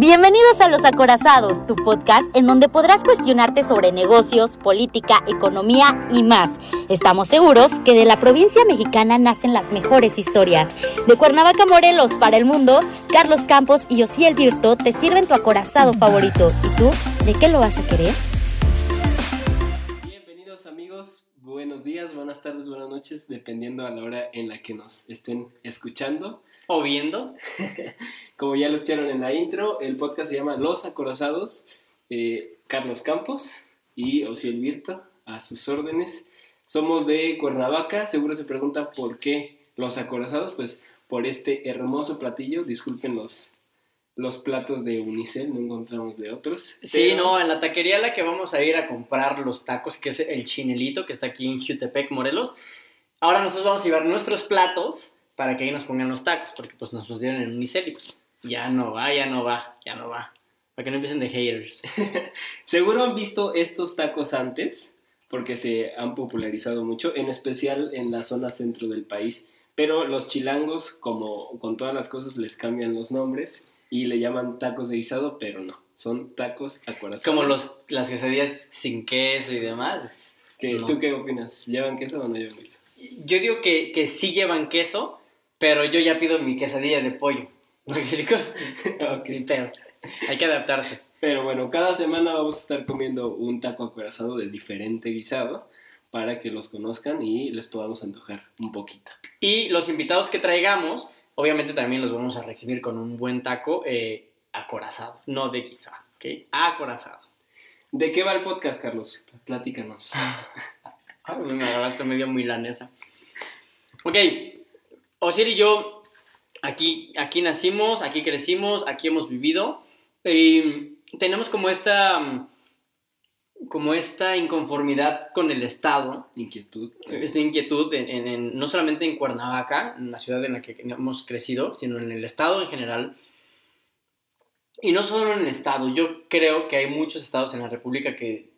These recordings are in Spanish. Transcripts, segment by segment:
Bienvenidos a Los Acorazados, tu podcast en donde podrás cuestionarte sobre negocios, política, economía y más. Estamos seguros que de la provincia mexicana nacen las mejores historias. De Cuernavaca, Morelos para el mundo, Carlos Campos y Osiel Virto te sirven tu acorazado favorito. ¿Y tú, de qué lo vas a querer? Bienvenidos amigos, buenos días, buenas tardes, buenas noches, dependiendo a la hora en la que nos estén escuchando o viendo. Como ya lo escucharon en la intro, el podcast se llama Los Acorazados. Eh, Carlos Campos y Osiel Virto, a sus órdenes. Somos de Cuernavaca, seguro se pregunta por qué los acorazados, pues por este hermoso platillo, disculpen los, los platos de Unicel, no encontramos de otros. Sí, no, en la taquería a la que vamos a ir a comprar los tacos, que es el Chinelito, que está aquí en Jutepec, Morelos. Ahora nosotros vamos a llevar nuestros platos para que ahí nos pongan los tacos, porque pues nos los dieron en Unicel y pues ya no va, ya no va, ya no va. Para que no empiecen de haters. Seguro han visto estos tacos antes, porque se han popularizado mucho, en especial en la zona centro del país. Pero los chilangos, como con todas las cosas, les cambian los nombres y le llaman tacos de guisado, pero no, son tacos acorazados. Como los, las quesadillas sin queso y demás. ¿Tú qué opinas? ¿Llevan queso o no llevan queso? Yo digo que, que sí llevan queso, pero yo ya pido mi quesadilla de pollo. ¿Me explico? ok. Pero hay que adaptarse. Pero bueno, cada semana vamos a estar comiendo un taco acorazado de diferente guisado para que los conozcan y les podamos antojar un poquito. Y los invitados que traigamos, obviamente también los vamos a recibir con un buen taco eh, acorazado, no de guisado, ¿ok? Acorazado. ¿De qué va el podcast, Carlos? Platícanos. me agarraste medio milanesa. Ok, Osier y yo aquí, aquí nacimos, aquí crecimos, aquí hemos vivido. Tenemos como esta, como esta inconformidad con el Estado. Inquietud. Esta inquietud, no solamente en Cuernavaca, en la ciudad en la que hemos crecido, sino en el Estado en general. Y no solo en el Estado, yo creo que hay muchos estados en la República que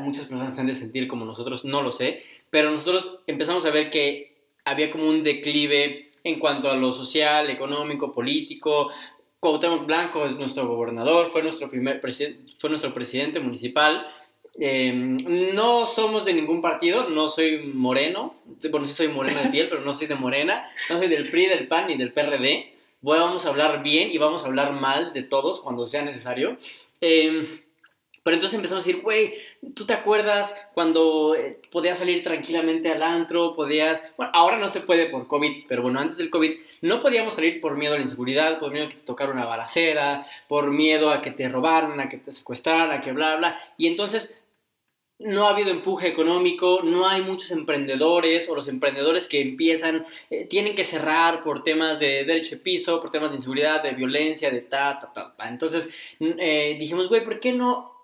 muchas personas han de sentir como nosotros, no lo sé, pero nosotros empezamos a ver que había como un declive en cuanto a lo social, económico, político. Cuauhtémoc Blanco es nuestro gobernador, fue nuestro, primer fue nuestro presidente municipal. Em, no somos de ningún partido, no soy moreno, bueno, sí soy moreno de piel, pero no soy de morena, no soy del PRI, del PAN ni del PRD. Vamos a hablar bien y vamos a hablar mal de todos cuando sea necesario. Eh, pero entonces empezamos a decir, güey, ¿tú te acuerdas cuando eh, podías salir tranquilamente al antro? Podías, bueno, ahora no se puede por COVID, pero bueno, antes del COVID no podíamos salir por miedo a la inseguridad, por miedo a que te tocara una balacera, por miedo a que te robaran, a que te secuestraran, a que bla, bla. Y entonces no ha habido empuje económico, no hay muchos emprendedores o los emprendedores que empiezan eh, tienen que cerrar por temas de derecho de piso, por temas de inseguridad, de violencia, de ta, ta, ta. ta. Entonces eh, dijimos, güey, ¿por qué no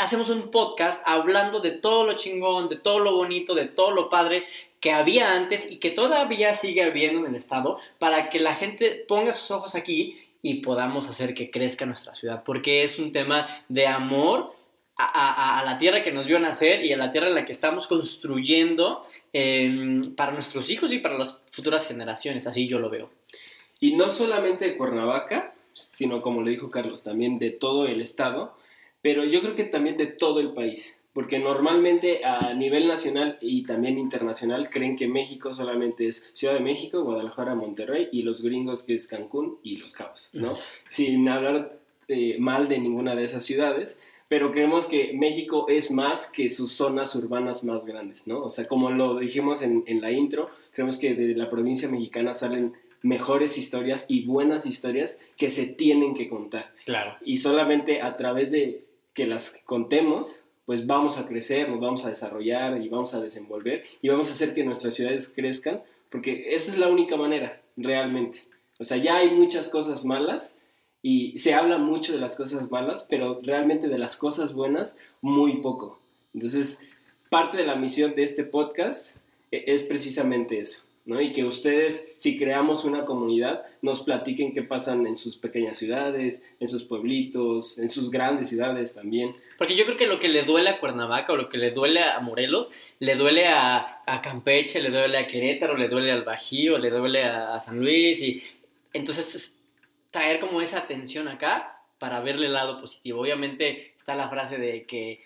hacemos un podcast hablando de todo lo chingón, de todo lo bonito, de todo lo padre que había antes y que todavía sigue habiendo en el estado para que la gente ponga sus ojos aquí y podamos hacer que crezca nuestra ciudad, porque es un tema de amor a, la tierra que nos vio nacer y a la tierra en la que estamos construyendo em, para nuestros hijos y para las futuras generaciones, así yo lo veo. Y no solamente de Cuernavaca, sino como le dijo Carlos, también de todo el estado, pero yo creo que también de todo el país, porque normalmente a nivel nacional y también internacional creen que México solamente es Ciudad de México, Guadalajara, Monterrey y los gringos que es Cancún y Los Cabos, ¿no? Sin hablar eh, mal de ninguna de esas ciudades, pero creemos que México es más que sus zonas urbanas más grandes, ¿no? O sea, como lo dijimos en, en la intro, creemos que de la provincia mexicana salen mejores historias y buenas historias que se tienen que contar. Claro. Y solamente a través de que las contemos, pues vamos a crecer, nos vamos a desarrollar y vamos a desenvolver y vamos a hacer que nuestras ciudades crezcan, porque esa es la única manera, realmente. O sea, ya hay muchas cosas malas y se habla mucho de las cosas malas, pero realmente de las cosas buenas, muy poco. Entonces, parte de la misión de este podcast e-, es precisamente eso. Y que ustedes, si creamos una comunidad, nos platiquen qué pasan en sus pequeñas ciudades, en sus pueblitos, en sus grandes ciudades también. Porque yo creo que lo que le duele a Cuernavaca o lo que le duele a Morelos, le duele a, Campeche, le duele a Querétaro, le duele al Bajío, le duele a, San Luis y entonces traer como esa atención acá para verle el lado positivo. Obviamente está la frase de que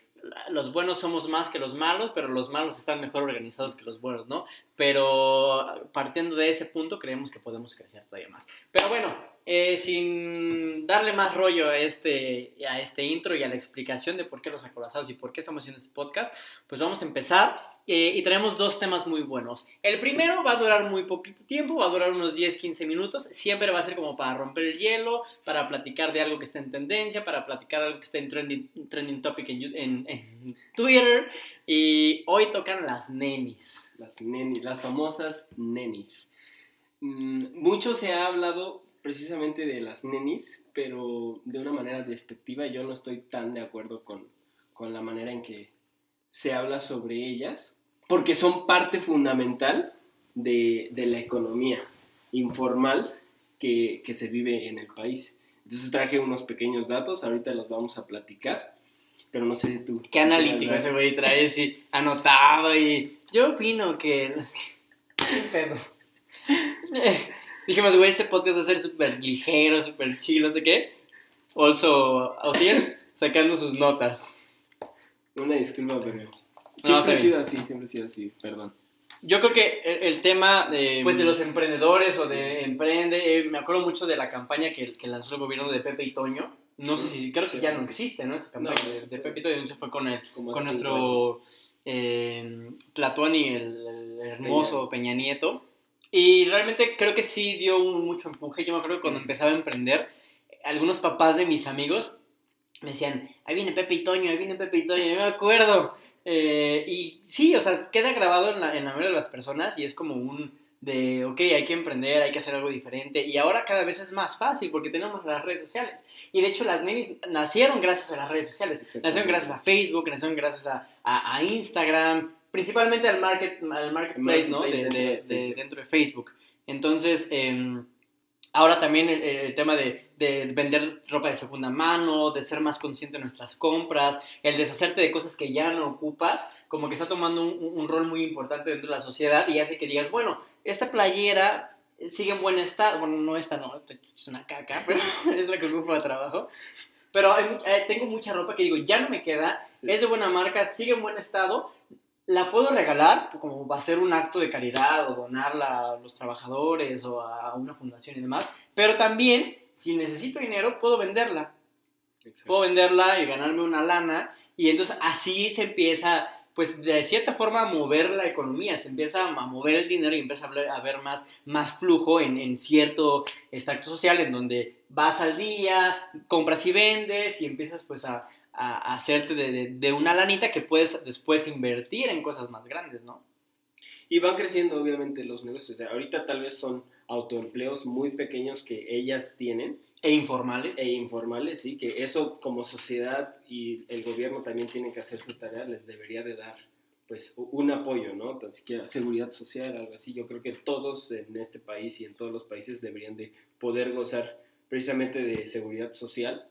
los buenos somos más que los malos, pero los malos están mejor organizados que los buenos, ¿no? Pero partiendo de ese punto creemos que podemos crecer todavía más. Pero bueno, eh, sin darle más rollo a este, a este intro y a la explicación de por qué los acorazados y por qué estamos haciendo este podcast, pues vamos a empezar eh, y tenemos dos temas muy buenos. El primero va a durar muy poquito tiempo, va a durar unos 10-15 minutos, siempre va a ser como para romper el hielo, para platicar de algo que está en tendencia, para platicar algo que está en trending, trending topic en, Twitter. Y hoy tocan las nenis. Las nenis, las famosas nenis. Mm, mucho se ha hablado precisamente de las nenis, pero de una manera despectiva. Yo no estoy tan de acuerdo con, con la manera en que se habla sobre ellas, porque son parte fundamental de, de la economía informal que, que, se vive en el país. Entonces traje unos pequeños datos, ahorita los vamos a platicar, pero no sé si tú... Qué analítico ese güey trae así anotado y yo opino que... ¿Qué pedo? Dijimos, güey, este podcast va a ser súper ligero, súper chill, no sé qué. Also, Osier sacando sus notas. Una disculpa, pero siempre ha sido así, siempre ha sido así, perdón. Yo creo que el, tema de, pues, de los emprendedores o de emprende, eh, me acuerdo mucho de la campaña que, que, lanzó el gobierno de Pepe y Toño. No sé si, creo que ya no existe, ¿no? Esa campaña de, Pepe y Toño, se fue con, el, con nuestro eh, Tlatuani, el, el hermoso Peña Nieto y realmente creo que sí dio mucho empuje. Yo me acuerdo que cuando empezaba a emprender, algunos papás de mis amigos me decían, ahí viene Pepe y Toño, ahí viene Pepe y Toño, yo me acuerdo. Eh, y sí, o sea, queda grabado en la, en la mente de las personas y es como un de, ok, hay que emprender, hay que hacer algo diferente. Y ahora cada vez es más fácil porque tenemos las redes sociales. Y de hecho las nenis nacieron gracias a las redes sociales. Nacieron gracias a Facebook, nacieron gracias a, a, a Instagram, principalmente al, market, al marketplace, ¿no? De, dentro de Facebook. Entonces, em, ahora también el, tema de, vender ropa de segunda mano, de ser más consciente de nuestras compras, el deshacerte de cosas que ya no ocupas, como que está tomando un, rol muy importante dentro de la sociedad y hace que digas, bueno, esta playera sigue en buen estado, bueno, no esta no, esta es una caca, pero es la que ocupo de trabajo. Pero eh, tengo mucha ropa que digo, ya no me queda, es de buena marca, sigue en buen estado, la puedo regalar, como va a ser un acto de caridad o donarla a los trabajadores o a una fundación y demás, pero también, si necesito dinero, puedo venderla. Puedo venderla y ganarme una lana y entonces así se empieza, pues de cierta forma, a mover la economía, se empieza a mover el dinero y empieza a haber más, más flujo en, en cierto extracto social en donde vas al día, compras y vendes y empiezas pues a, a, hacerte de, una lanita que puedes después invertir en cosas más grandes, ¿no? Y van creciendo obviamente los negocios. ahorita tal vez son autoempleos muy pequeños que ellas tienen. E informales. E informales, sí, que eso como sociedad y el gobierno también tienen que hacer su tarea, les debería de dar pues un apoyo, ¿no? Tan siquiera seguridad social, algo así. Yo creo que todos en este país y en todos los países deberían de poder gozar precisamente de seguridad social,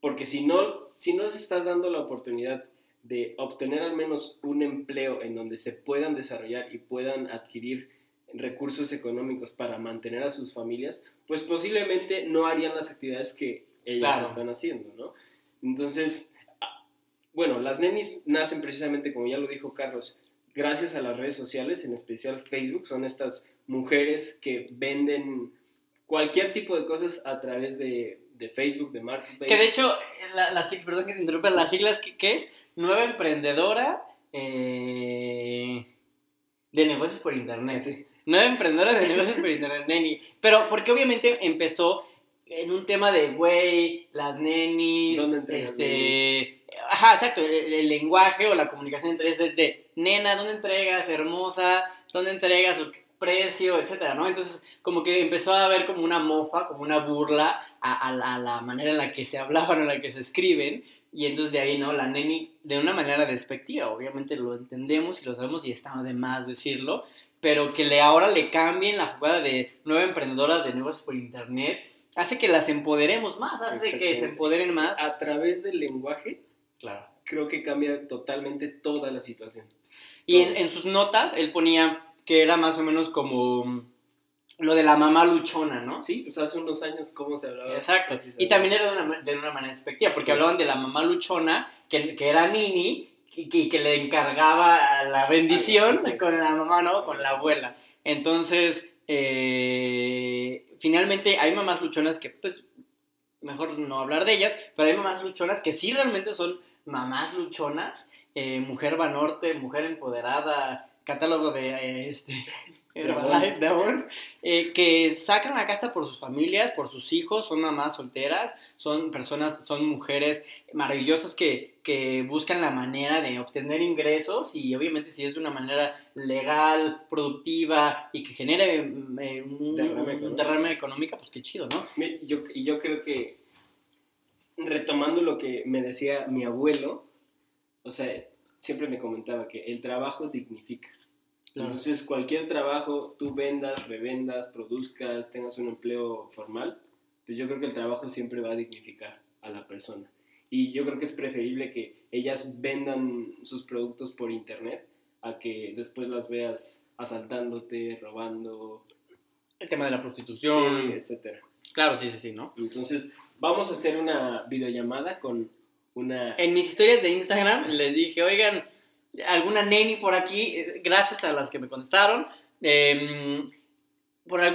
porque si no si no les estás dando la oportunidad de obtener al menos un empleo en donde se puedan desarrollar y puedan adquirir recursos económicos para mantener a sus familias, pues posiblemente no harían las actividades que ellas están haciendo, ¿no? Entonces, ah, bueno, las nenis nacen precisamente, como ya lo dijo Carlos, gracias a las redes sociales, en especial Facebook, son estas mujeres que venden cualquier tipo de cosas a través de de Facebook, de Marketplace. Que de hecho, la, perdón que te interrumpa, las siglas, ¿qué, es? Nueva emprendedora eh, de negocios por internet. Nueva emprendedora de negocios por internet, neni. Pero porque obviamente empezó en un tema de, güey, las nenis, ¿Dónde este... Ajá, exacto, el, lenguaje o la comunicación entre ellas es de, nena, ¿dónde entregas? Hermosa, ¿dónde entregas? Precio, etcétera, ¿no? Entonces, como que empezó a haber como una mofa, como una burla a, la manera en la que se hablaban, en la que se escriben, y entonces de ahí, ¿no? La neni, de una manera despectiva, obviamente lo entendemos y lo sabemos y está de más decirlo, pero que le, ahora le cambien la jugada de nueva emprendedora de negocios por internet, hace que las empoderemos más, hace que se empoderen más. a través del lenguaje, claro. creo que cambia totalmente toda la situación. Y en, en sus notas, él ponía que era más o menos como lo de la mamá luchona, ¿no? Sí, pues hace unos años cómo se hablaba. Exacto. precisamente. Y también era de una, de una manera despectiva, porque Sí. hablaban de la mamá luchona, que, que era Nini, y que, le encargaba la bendición Ah, con la mamá, ¿no? Con la abuela. Entonces, eh, finalmente hay mamás luchonas que, pues, mejor no hablar de ellas, pero hay mamás luchonas que sí realmente son mamás luchonas, eh, mujer vanorte, mujer empoderada, catálogo de eh, este Herbalife, eh, que sacan la casta por sus familias, por sus hijos, son mamás solteras, son personas, son mujeres maravillosas que, que buscan la manera de obtener ingresos y obviamente si es de una manera legal, productiva y que genere mm, eh, un, Derrame derrame económica, pues qué chido, ¿no? Yo, y yo creo que, retomando lo que me decía mi abuelo, o sea, siempre me comentaba que el trabajo dignifica. Claro. Entonces, cualquier trabajo, tú vendas, revendas, produzcas, tengas un empleo formal, pues yo creo que el trabajo siempre va a dignificar a la persona. Y yo creo que es preferible que ellas vendan sus productos por internet a que después las veas asaltándote, robando, El tema de la prostitución, sí, etcétera. claro, sí, sí, sí, ¿no? Entonces, vamos a hacer una videollamada con En mis historias de Instagram les dije, oigan, alguna neni por aquí, Eh, gracias a las que me contestaron. Em,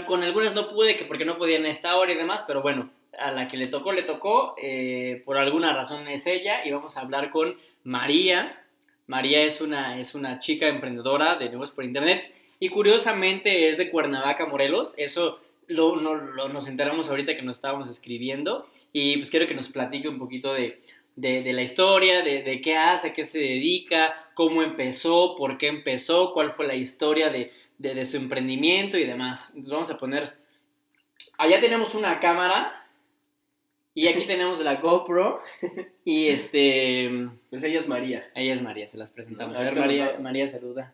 con algunas no pude, que porque no podían esta hora y demás, pero bueno, a la que le tocó, le tocó. eh, por alguna razón es ella y vamos a hablar con María. María es una, es una chica emprendedora de negocios por internet y curiosamente es de Cuernavaca, Morelos. Eso lo, no- lo- nos enteramos ahorita que nos estábamos escribiendo y pues quiero que nos platique un poquito de, de, de la historia, de, de qué hace, a qué se dedica, cómo empezó, por qué empezó, cuál fue la historia de, de, de su emprendimiento y demás. Entonces vamos a poner, allá tenemos una cámara y aquí tenemos la GoPro y este, Pues ella es María. ella es María, se las presentamos. A ver, María, María saluda.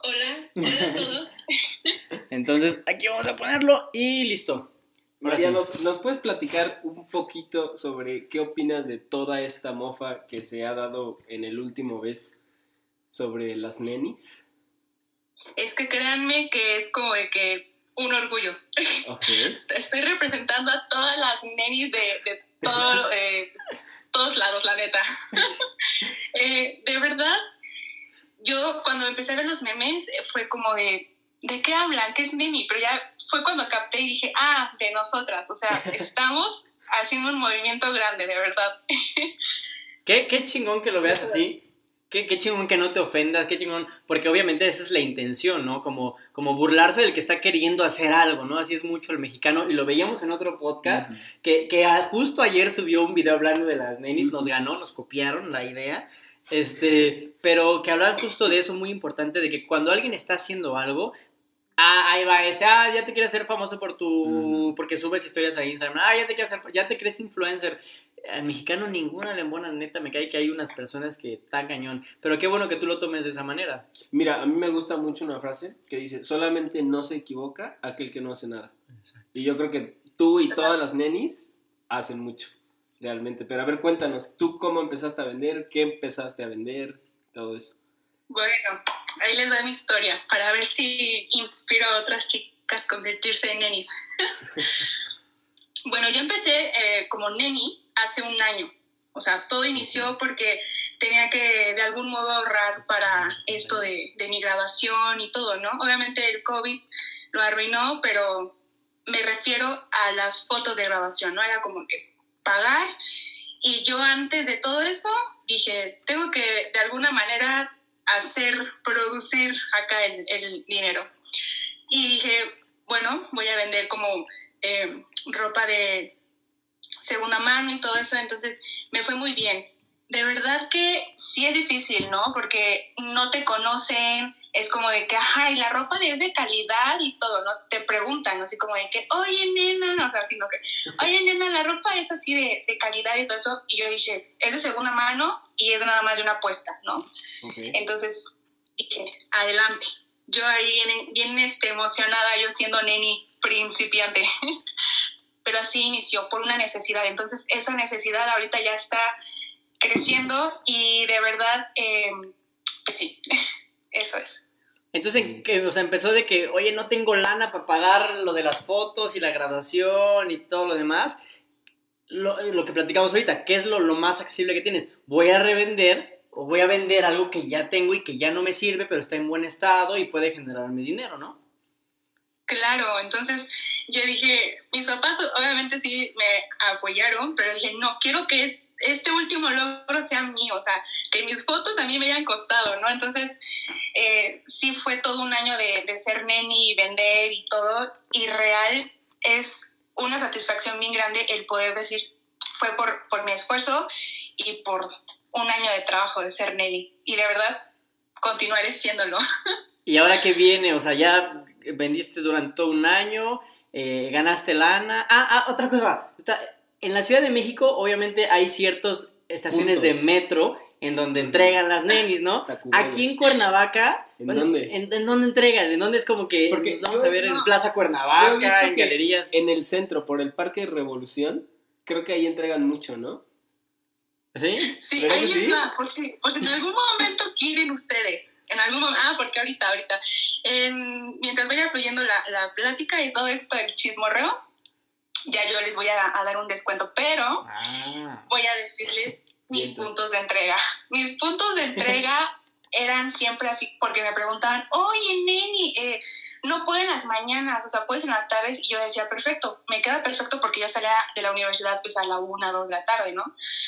Hola, hola a todos. Entonces aquí vamos a ponerlo y listo. María. ¿nos, nos puedes platicar un poquito sobre qué opinas de toda esta mofa que se ha dado en el último vez sobre las nenis? Es que créanme que es como de que un orgullo. Ok. Estoy representando a todas las nenis de, de todo, eh, todos lados, la neta. Eh, de verdad, yo cuando empecé a ver los memes eh, fue como de, ¿de qué hablan? ¿Qué es neni? Pero ya fue cuando capté y dije, ah, de nosotras. O sea, estamos haciendo un movimiento grande, de verdad. Qué, qué chingón que lo veas así. Qué, qué chingón que no te ofendas, qué chingón, porque obviamente esa es la intención, ¿no? Como, como burlarse del que está queriendo hacer algo, ¿no? Así es mucho el mexicano, y lo veíamos en otro podcast, que, que a- justo ayer subió un video hablando de las nenis, nos ganó, nos copiaron la idea, este, pero que hablan justo de eso muy importante, de que cuando alguien está haciendo algo, ah, ahí va este, ah, ya te quieres hacer famoso por tu, porque subes historias a Instagram, ah, ya te quieres hacer, ya te crees influencer, al mexicano ninguna le embona, neta, me cae que hay unas personas que están cañón, pero qué bueno que tú lo tomes de esa manera. Mira, a mí me gusta mucho una frase que dice, solamente no se equivoca aquel que no hace nada. Y yo creo que tú y todas las nenis hacen mucho, realmente. Pero a ver, cuéntanos, ¿tú cómo empezaste a vender? ¿Qué empezaste a vender? Todo eso. Bueno, ahí les doy mi historia para ver si inspiro a otras chicas a convertirse en nenis. bueno, yo empecé eh, como neni hace un año. O sea, todo inició porque tenía que de algún modo ahorrar para esto de, de mi graduación y todo, ¿no? Obviamente el COVID lo arruinó, pero me refiero a las fotos de graduación, ¿no? Era como que pagar y yo antes de todo eso dije, tengo que de alguna manera hacer, producir acá el, el dinero. Y dije, bueno, voy a vender como eh, ropa de segunda mano y todo eso, entonces me fue muy bien. De verdad que sí es difícil, ¿no? Porque no te conocen, es como de que, ajá, y la ropa es de calidad y todo, ¿no? Te preguntan, así como de que, oye, nena, o sea, sino que, oye, nena, la ropa es así de, de calidad y todo eso. Y yo dije, es de segunda mano y es nada más de una apuesta, ¿no? Entonces dije, adelante. Yo ahí bien, bien este, emocionada, yo siendo neni principiante. Pero así inició por una necesidad. Entonces esa necesidad ahorita ya está creciendo y de verdad, eh, pues sí, eso es. Entonces, Sí. que, o sea, empezó de que, oye, no tengo lana para pagar lo de las fotos y la graduación y todo lo demás. Lo, lo que platicamos ahorita, ¿qué es lo, lo más accesible que tienes? Voy a revender o voy a vender algo que ya tengo y que ya no me sirve, pero está en buen estado y puede generarme dinero, ¿no? Claro, entonces yo dije, mis papás obviamente sí me apoyaron, pero dije, no, quiero que es, este último logro sea mío, o sea, que mis fotos a mí me hayan costado, ¿no? Entonces, eh, sí fue todo un año de, de ser neni y vender y todo, y real es una satisfacción bien grande el poder decir, fue por, por mi esfuerzo y por un año de trabajo de ser neni, y de verdad continuaré siéndolo. Y ahora que viene, o sea, ya vendiste durante todo un año, eh, ganaste lana. Ah, ah, otra cosa. Está, en la Ciudad de México, obviamente, hay ciertas estaciones Puntos. de metro en donde entregan las nenis, ¿no? Tacubaya. Aquí en Cuernavaca. ¿En bueno, dónde? ¿en, en dónde entregan? ¿En dónde es como que Porque nos vamos yo- a ver en. Plaza Cuernavaca, en galerías? En el centro, por el Parque Revolución, creo que ahí entregan mucho, ¿no? ¿Sí? Sí, ¿Verdad ahí que sí? les va, por si, por si en algún momento quieren ustedes, en algún momento, ah, porque ahorita, ahorita, en- mientras vaya fluyendo la, la plática y todo esto del chismorreo, ya yo les voy a, a dar un descuento, pero Ah. voy a decirles mis puntos de entrega. Mis puntos de entrega eran siempre así, porque me preguntaban, oye, neni, eh, no puedo en las mañanas, o sea, puedes en las tardes, y yo decía, perfecto, me queda perfecto porque yo salía de la universidad pues a la una, dos de la tarde, ¿no?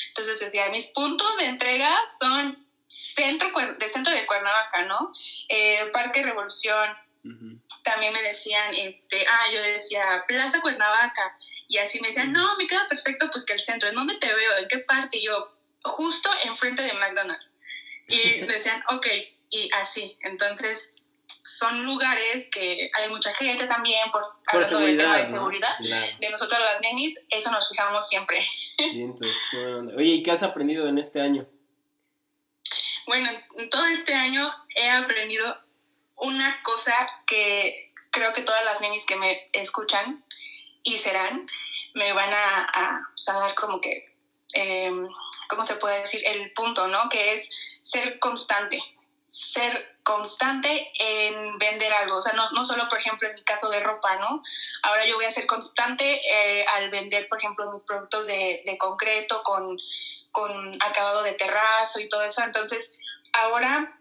Entonces decía, mis puntos de entrega son centro de centro de Cuernavaca, ¿no? Eh, Parque Revolución, también me decían, este, ah, yo decía Plaza Cuernavaca, y así me decían, no, me queda perfecto, pues que el centro, ¿en dónde te veo? ¿En qué parte? Y yo, justo enfrente de McDonald's. Y decían, ok, y así. Entonces, son lugares que hay mucha gente también, por, Por hablando del tema seguridad, de ¿no? seguridad. Claro. De nosotros las nenis, eso nos fijamos siempre. Oye, ¿y qué has aprendido en este año? Bueno, en todo este año he aprendido una cosa que creo que todas las nenis que me escuchan y serán, me van a, a, a dar como que, eh, ¿cómo se puede decir? El punto, ¿no? Que es ser constante, ser constante en vender algo. O sea, no, no solo, por ejemplo, en mi caso de ropa, ¿no? Ahora yo voy a ser constante eh, al vender, por ejemplo, mis productos de, de concreto con, con acabado de terrazo y todo eso. Entonces, ahora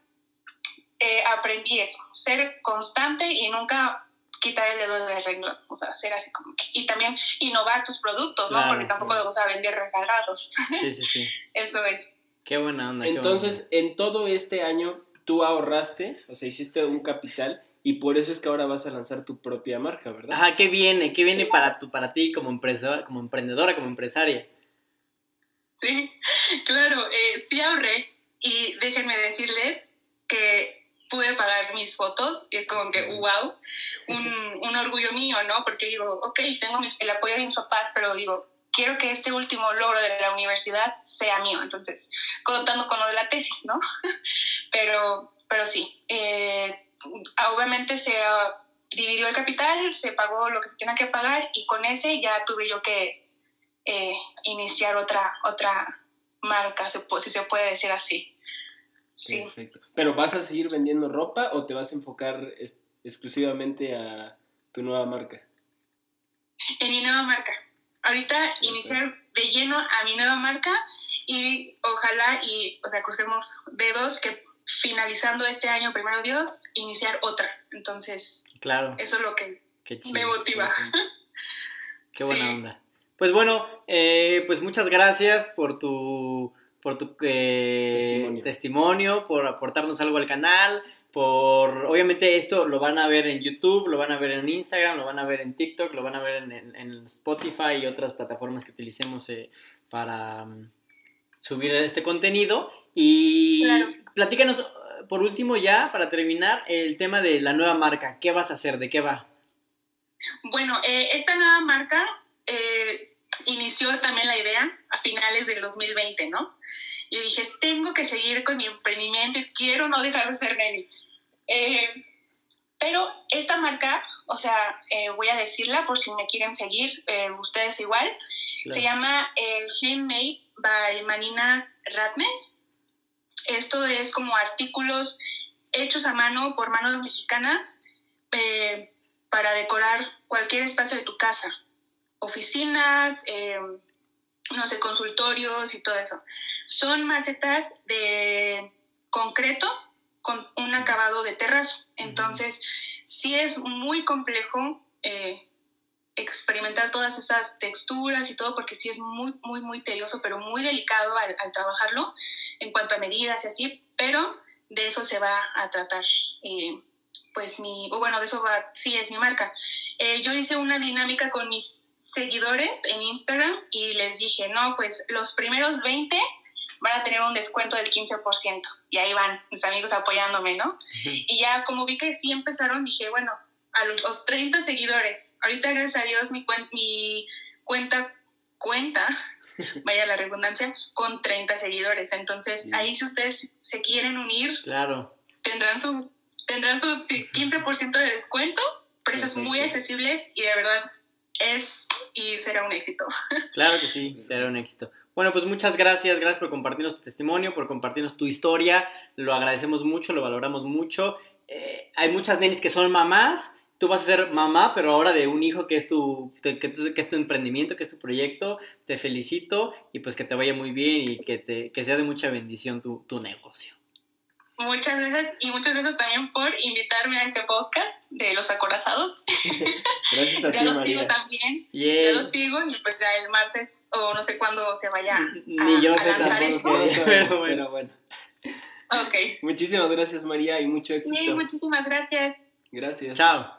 eh, aprendí eso, ser constante y nunca quitar el dedo del renglón, o sea, ser así como que, y también innovar tus productos, ¿no? Claro, Porque tampoco claro. los vas a vender rezagados, Sí, sí, sí. eso es. Qué buena onda. qué buena Entonces, en todo este año, tú ahorraste, o sea, hiciste un capital, y por eso es que ahora vas a lanzar tu propia marca, ¿verdad? Ajá, ¿qué viene? ¿Qué viene para, tu, para ti como, empresa, como emprendedora, como empresaria? Sí, claro, eh, sí ahorré y déjenme decirles que pude pagar mis fotos y es como que, wow, un, un orgullo mío, ¿no? Porque digo, ok, tengo mis, el apoyo de mis papás, pero digo, quiero que este último logro de la universidad sea mío, entonces, contando con lo de la tesis, ¿no? pero, pero sí, eh, obviamente se ah, dividió el capital, se pagó lo que se tenía que pagar y con ese ya tuve yo que eh, iniciar otra, otra marca, si se puede decir así. Sí. Perfecto. ¿Pero vas a seguir vendiendo ropa o te vas a enfocar es- exclusivamente a tu nueva marca? En mi nueva marca. Ahorita iniciar de lleno a mi nueva marca y ojalá y, o sea, crucemos dedos que finalizando este año, primero Dios, iniciar otra. Entonces, Claro, eso es lo que chido. me motiva. Qué buena Sí. onda. Pues bueno, eh, pues muchas gracias por tu, por tu eh, Testimonio. testimonio, por aportarnos algo al canal, por, obviamente esto lo van a ver en YouTube, lo van a ver en Instagram, lo van a ver en TikTok, lo van a ver en, en- en Spotify y otras plataformas que utilicemos eh, para mm, subir este contenido. Y Claro. platícanos, eh, por último ya, para terminar, el tema de la nueva marca. ¿Qué vas a hacer? ¿De qué va? Bueno, eh, esta nueva marca eh, inició también la idea a finales del 2020, ¿no? Yo dije, tengo que seguir con mi emprendimiento y quiero no dejar de ser neni. Eh, pero esta marca, o sea, eh, voy a decirla por si me quieren seguir, eh, ustedes igual, se llama eh, Handmade by Maninas Ratnes. Esto es como artículos hechos a mano por manos mexicanas para decorar cualquier espacio de tu casa, oficinas, eh, no sé, consultorios y todo eso. Son macetas de concreto con un acabado de terrazo. Entonces, sí es muy complejo eh, experimentar todas esas texturas y todo, porque sí es muy, muy, muy tedioso, pero muy delicado al, trabajarlo en cuanto a medidas y así, pero de eso se va a tratar. Eh, pues mi, o bueno, de eso va, sí es mi marca. Eh, yo hice una dinámica con mis seguidores en Instagram y les dije, no, pues los primeros 20 van a tener un descuento del 15%. Y ahí van mis amigos apoyándome, ¿no? Y ya como vi que sí empezaron, dije, bueno, a los, 30 seguidores, ahorita gracias a Dios mi, mi cuenta, cuenta, vaya la redundancia, con 30 seguidores. Entonces, ahí si ustedes se quieren unir, claro. tendrán su, tendrán su 15% de descuento, precios muy accesibles y de verdad es y será un éxito. Claro que sí, será un éxito. Bueno, pues muchas gracias, gracias por compartirnos tu testimonio, por compartirnos tu historia, lo agradecemos mucho, lo valoramos mucho. Eh, hay muchas nenis que son mamás, tú vas a ser mamá, pero ahora de un hijo que es tu, que, es tu emprendimiento, que es tu proyecto, te felicito y pues que te vaya muy bien y que, te, que sea de mucha bendición tu, tu negocio. Muchas gracias y muchas gracias también por invitarme a este podcast de Los Acorazados. gracias a ya lo sigo también. Ya lo sigo y pues ya el martes o no sé cuándo se vaya a, Ni yo sé lanzar esto. pero, bueno. Ok. Muchísimas gracias María y mucho éxito. Sí, muchísimas gracias. Gracias. Chao.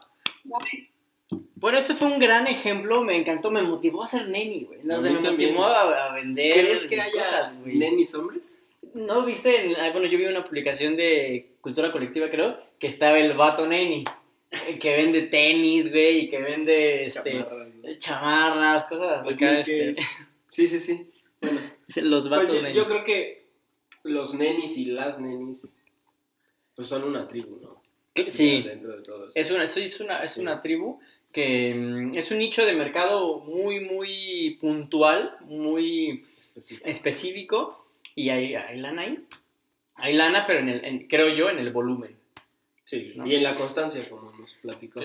Bueno, este fue un gran ejemplo, me encantó, me motivó a ser neni, güey. Nos me motivó a, vender ¿Crees que haya cosas, güey. nenis hombres? ¿No viste? Ah, bueno, yo vi una publicación de Cultura Colectiva, creo, que estaba el vato neni, eh, que vende tenis, güey, y que vende este, chamarras, cosas pues este. Sí, sí, sí. Bueno, los vatos pues yo, yo, creo que los nenis y las nenis, pues son una tribu, ¿no? Sí. Dentro de todo Es una, es una, es una tribu que mm, es un nicho de mercado muy, muy puntual, muy específico y hay, hay lana ahí. Hay lana, pero en el, creo yo, en el volumen. Sí, y en la constancia, como nos platicó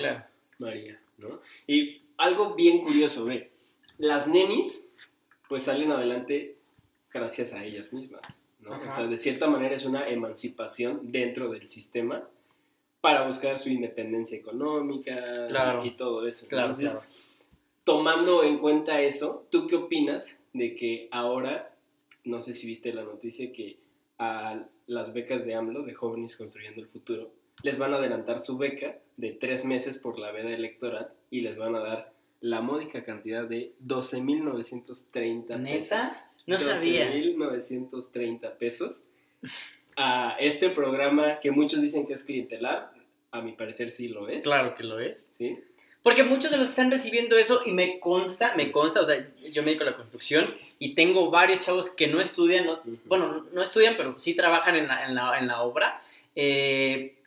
María, ¿no? Y algo bien curioso, ve, las nenis, pues salen adelante gracias a ellas mismas, ¿no? O sea, de cierta manera es una emancipación dentro del sistema para buscar su independencia económica y todo eso. Entonces, tomando en cuenta eso, ¿tú qué opinas de que ahora no sé si viste la noticia que a las becas de AMLO, de Jóvenes Construyendo el Futuro, les van a adelantar su beca de tres meses por la veda electoral y les van a dar la módica cantidad de 12.930 pesos. No sabía. 12.930 pesos a este programa que muchos dicen que es clientelar, a mi parecer sí lo es. Claro que lo es. Sí. Porque muchos de los que están recibiendo eso, y me consta, me consta, o sea, yo me dedico a la construcción y tengo varios chavos que no estudian, bueno, no estudian, pero sí trabajan en la, en la, en la obra. Eh,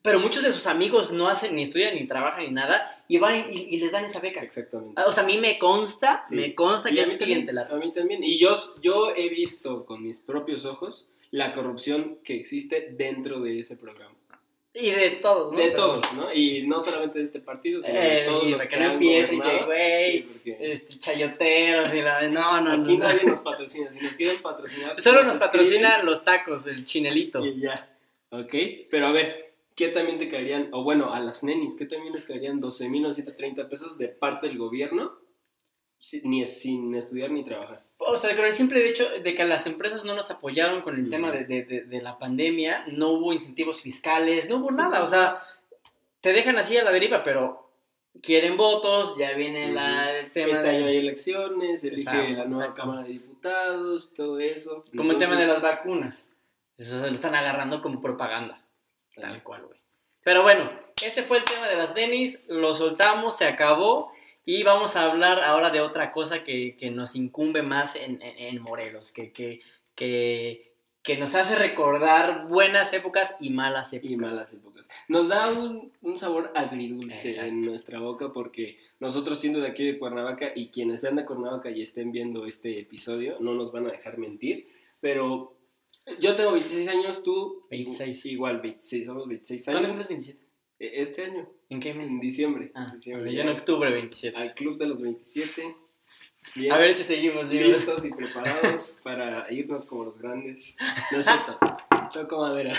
pero muchos de sus amigos no hacen ni estudian ni trabajan ni nada y van y, les dan esa beca. Exactamente. O sea, a mí me consta, me consta que es clientelar. A mí también. Y yo, yo he visto con mis propios ojos la corrupción que existe dentro de ese programa. Y de todos, ¿no? De todos, ¿no? Y no solamente de este partido, sino de eh, todos los que, no empiecen que, güey, este, chayoteros y la... No, no, Aquí nadie nos patrocina. Si nos quieren patrocinar... Solo nos, patrocinan los tacos, el chinelito. Y ya. Ok, pero a ver, ¿qué también te caerían? O bueno, a las nenis, ¿qué también les caerían 12.930 pesos de parte del gobierno? Ni, sin estudiar ni trabajar. O sea, con el simple hecho de que las empresas no nos apoyaron con el tema de, de, de, la pandemia, no hubo incentivos fiscales, no hubo nada. O sea, te dejan así a la deriva, pero quieren votos, ya viene la, el tema. Este año hay elecciones, elige la nueva Cámara de Diputados, todo eso. Como el tema de las vacunas. Eso se lo están agarrando como propaganda. Tal cual, güey. Pero bueno, este fue el tema de las Denis, lo soltamos, se acabó. Y vamos a hablar ahora de otra cosa que, nos incumbe más en, Morelos, que, que, nos hace recordar buenas épocas y malas épocas. Y malas épocas. Nos da un, sabor agridulce en nuestra boca porque nosotros siendo de aquí de Cuernavaca y quienes sean de Cuernavaca y estén viendo este episodio no nos van a dejar mentir, pero Yo tengo 26 años, tú 26. igual 26, somos 26 ¿Cuándo años. cumples 27? E- Este año, ¿En qué mes? en diciembre. Ah, Diciembre, yo en octubre 27. Al club de los 27. Bien, A ver si seguimos vivos. listos y preparados para irnos como los grandes. No es cierto, toco madera.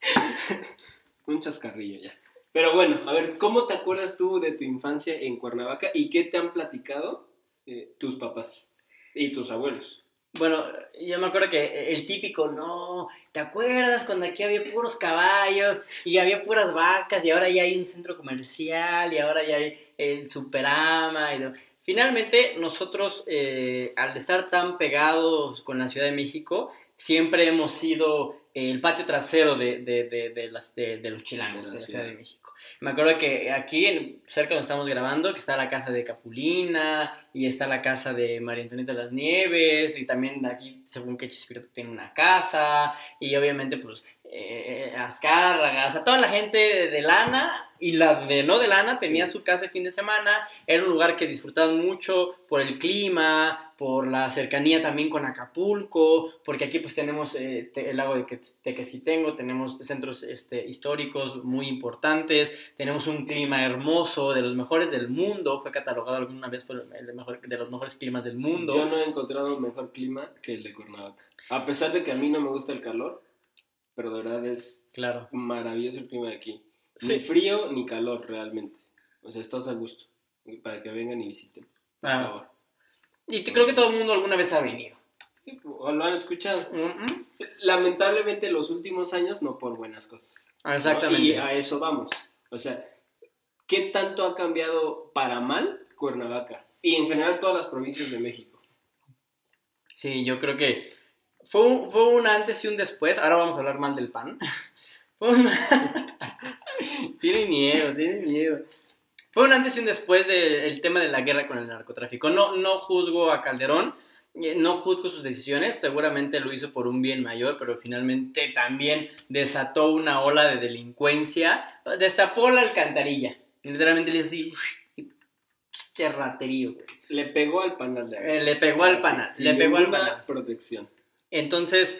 Un chascarrillo ya. Pero bueno, a ver, ¿cómo te acuerdas tú de tu infancia en Cuernavaca y qué te han platicado eh, tus papás y tus abuelos? Bueno, yo me acuerdo que el típico, no, ¿te acuerdas cuando aquí había puros caballos y había puras vacas y ahora ya hay un centro comercial y ahora ya hay el Superama? Y todo? Finalmente, nosotros, eh, al estar tan pegados con la Ciudad de México, siempre hemos sido el patio trasero de, de, de, de las, de, de los chilangos De la. Ciudad de México. Me acuerdo que aquí, cerca donde estamos grabando, que está la casa de Capulina y está la casa de María Antonieta de las Nieves y también aquí, según que Chespirito tiene una casa y obviamente pues eh, Azcárraga, o sea, toda la gente de, de lana y la de no de lana tenía Sí. su casa el fin de semana, era un lugar que disfrutaban mucho por el clima, por la cercanía también con Acapulco, porque aquí pues tenemos eh, te- el lago de Que- Tequesquitengo, tenemos centros este, históricos muy importantes, tenemos un clima hermoso, de los mejores del mundo, fue catalogado alguna vez, fue el mejor, de los mejores climas del mundo. Yo no he encontrado mejor clima que el de Cuernavaca. A pesar de que a mí no me gusta el calor, pero de verdad es Claro. maravilloso el clima de aquí. Sí. Ni frío ni calor realmente. O sea, estás a gusto. Para que vengan y visiten. Por Ah. favor. Y creo que todo el mundo alguna vez ha venido. O lo han escuchado. Lamentablemente los últimos años no por buenas cosas. ¿no? Exactamente. Y a eso vamos. O sea, ¿qué tanto ha cambiado para mal Cuernavaca? Y en general todas las provincias de México. Sí, yo creo que fue un, fue un antes y un después. Ahora vamos a hablar mal del pan. Fue un- tiene miedo, tiene miedo. Fue un antes y un después del tema de la guerra con el narcotráfico. No, no juzgo a Calderón, eh, no juzgo sus decisiones, seguramente lo hizo por un bien mayor, pero finalmente también desató una ola de delincuencia, destapó la alcantarilla. Literalmente le hizo así, qué raterío. Le pegó al panal de Eh, le pegó al panal, le pegó al panal. protección. Entonces,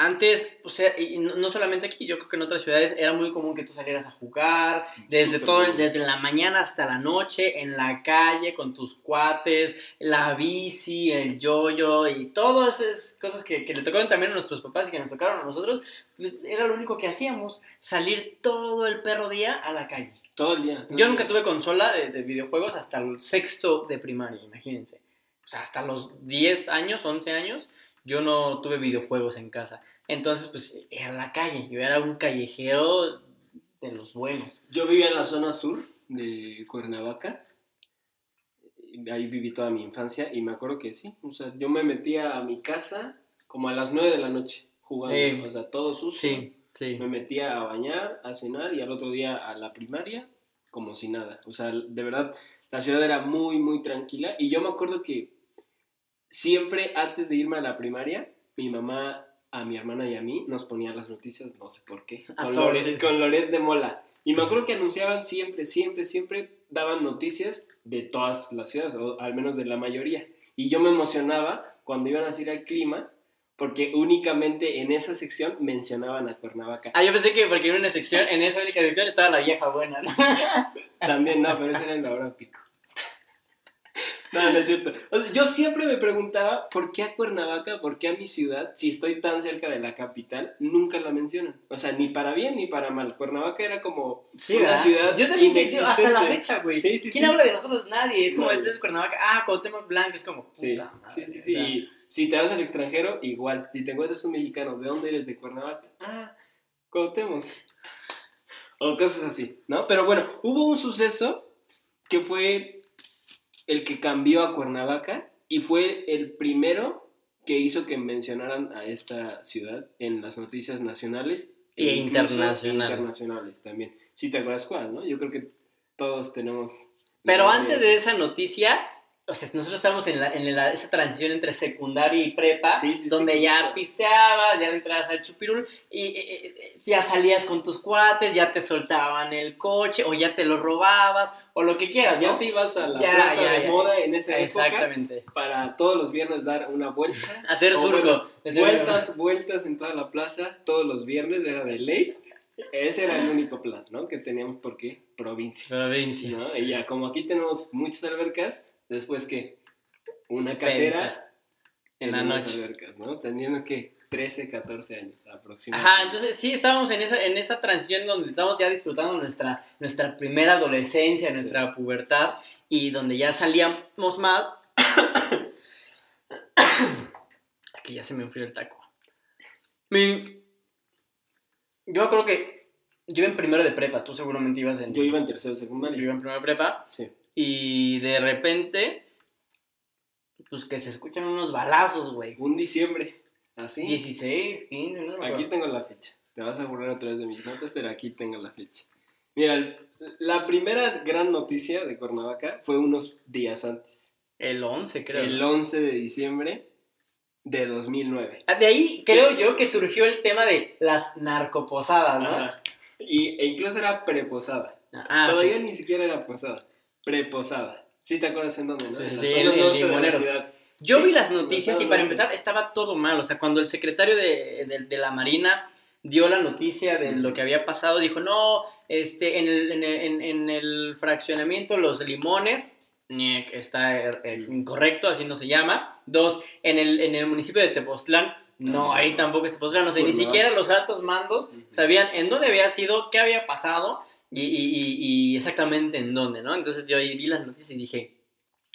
antes, o sea, no, solamente aquí, yo creo que en otras ciudades era muy común que tú salieras a jugar, desde todo, desde la mañana hasta la noche, en la calle, con tus cuates, la bici, el yoyo y todas esas cosas que, que le tocaron también a nuestros papás y que nos tocaron a nosotros, pues era lo único que hacíamos, salir todo el perro día a la calle. Todo el día. todo Yo nunca día. tuve consola de, de videojuegos hasta el sexto de primaria, imagínense. O sea, hasta los 10 años, 11 años, yo no tuve videojuegos en casa. Entonces, pues, era la calle. Yo era un callejero de los buenos. Yo vivía en la zona sur de Cuernavaca. Ahí viví toda mi infancia y me acuerdo que sí. O sea, yo me metía a mi casa como a las 9 de la noche jugando. O sea, todo sucio. Sí, sí. Me metía a bañar, a cenar y al otro día a la primaria como si nada. O sea, de verdad, la ciudad era muy, muy tranquila. Y yo me acuerdo que siempre antes de irme a la primaria, mi mamá a mi hermana y a mí nos ponía las noticias, no sé por qué, A con, todos, Loret, sí. con Loret de Mola. Y me acuerdo que anunciaban siempre, siempre, siempre, daban noticias de todas las ciudades, o al menos de la mayoría. Y yo me emocionaba cuando iban a decir el clima, porque únicamente en esa sección mencionaban a Cuernavaca. Ah, yo pensé que porque en una sección, en esa única sección estaba la vieja buena, ¿no? También no, pero ese era en la hora pico. No, no es cierto. O sea, yo siempre me preguntaba por qué a Cuernavaca, por qué a mi ciudad, si estoy tan cerca de la capital, nunca la mencionan. O sea, ni para bien ni para mal. Cuernavaca era como una ¿verdad? ciudad Yo también inexistente. hasta la fecha, güey. Sí, sí, ¿Quién sí. habla de nosotros? Nadie. Es como desde Cuernavaca. Ah, Cuauhtémoc Blanco. Es como, Sí, puta madre, sí, sí, o sí. sea, Y si te vas al extranjero, igual. Si te encuentras un mexicano, ¿de dónde eres? ¿De Cuernavaca? Ah, Cuauhtémoc. O cosas así, ¿no? Pero bueno, hubo un suceso que fue el que cambió a Cuernavaca y fue el primero que hizo que mencionaran a esta ciudad en las noticias nacionales E incluso internacionales. internacionales también. Si te acuerdas cuál, ¿no? Yo creo que todos tenemos... Pero antes de esa noticia, o sea, nosotros estamos en, la, en la- esa transición entre secundaria y prepa, Sí, sí, sí, donde ya pisteabas, ya entrabas al chupirul y eh, eh, ya salías con tus cuates, ya te soltaban el coche o ya te lo robabas o lo que O quieras, ya te ibas a la Ya, plaza ya, de ya. moda en esa época Exactamente. para todos los viernes dar una vuelta. Hacer surco. bueno, vueltas, vueltas en toda la plaza, todos los viernes era de ley. Ese era el único plan, ¿no? Que teníamos porque provincia, Provincia. ¿no? Y ya, como aquí tenemos muchas albercas, después que una casera En la noche. albercas, ¿no? Teniendo que 13, 14 años aproximadamente. Ajá, entonces sí estábamos en esa, en esa transición donde estamos ya disfrutando nuestra, nuestra primera adolescencia, Sí. nuestra pubertad, y donde ya salíamos más. Aquí ya se me enfrió el taco. Mi- Yo creo que yo iba en primero de prepa, tú seguramente ibas en. Yo iba en tercero yo secundario. iba en primero de prepa, Sí. Y de repente, pues que se escuchan unos balazos, güey. Un diciembre, así. 16, 15, no. Aquí tengo la fecha. Te vas a burlar otra vez de mis notas, pero aquí tengo la fecha. Mira, la primera gran noticia de Cuernavaca fue unos días antes. El 11, creo. El 11 de diciembre de 2009. Ah, De ahí creo yo que surgió el tema de las narcoposadas, ¿no? Ajá. Y, e incluso era preposada. Ah, Todavía sí. ni siquiera era posada. Preposada. ¿Sí te acuerdas en dónde? no? Sí, sí, en- en norte de la Limoneros. ciudad. Yo vi las noticias y para empezar estaba todo mal. O sea, cuando el secretario de, de- de la Marina dio la noticia de lo que había pasado, dijo, no, este, en el, en el, en- en el fraccionamiento Los Limones, está eh, incorrecto, así no se llama. Dos, en el, en el municipio de Tepoztlán, no, Ah, ahí tampoco es Tepoztlán. O sea, ni siquiera los altos mandos sabían en dónde había sido, qué había pasado y, y- y- exactamente en dónde, ¿no? Entonces yo ahí vi las noticias y dije,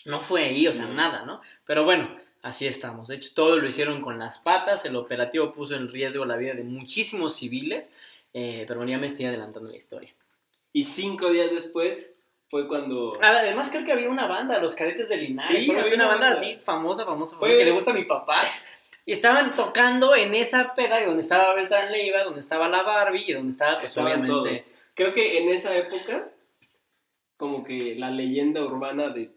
no fue ahí, o sea, No. nada, ¿no? Pero bueno, así estamos. De hecho, todo lo hicieron con las patas, el operativo puso en riesgo la vida de muchísimos civiles, eh, pero bueno, ya me estoy adelantando la historia. Y cinco días después fue cuando... Además, creo que había una banda, los cadetes de Linares, Sí, había una banda banda. así famosa, famosa, Fue- que le gusta a mi papá. Y estaban tocando en esa peda donde estaba Beltrán Leiva, donde estaba la Barbie y donde estaba, pues Estaban obviamente... todos. Creo que en esa época, como que la leyenda urbana de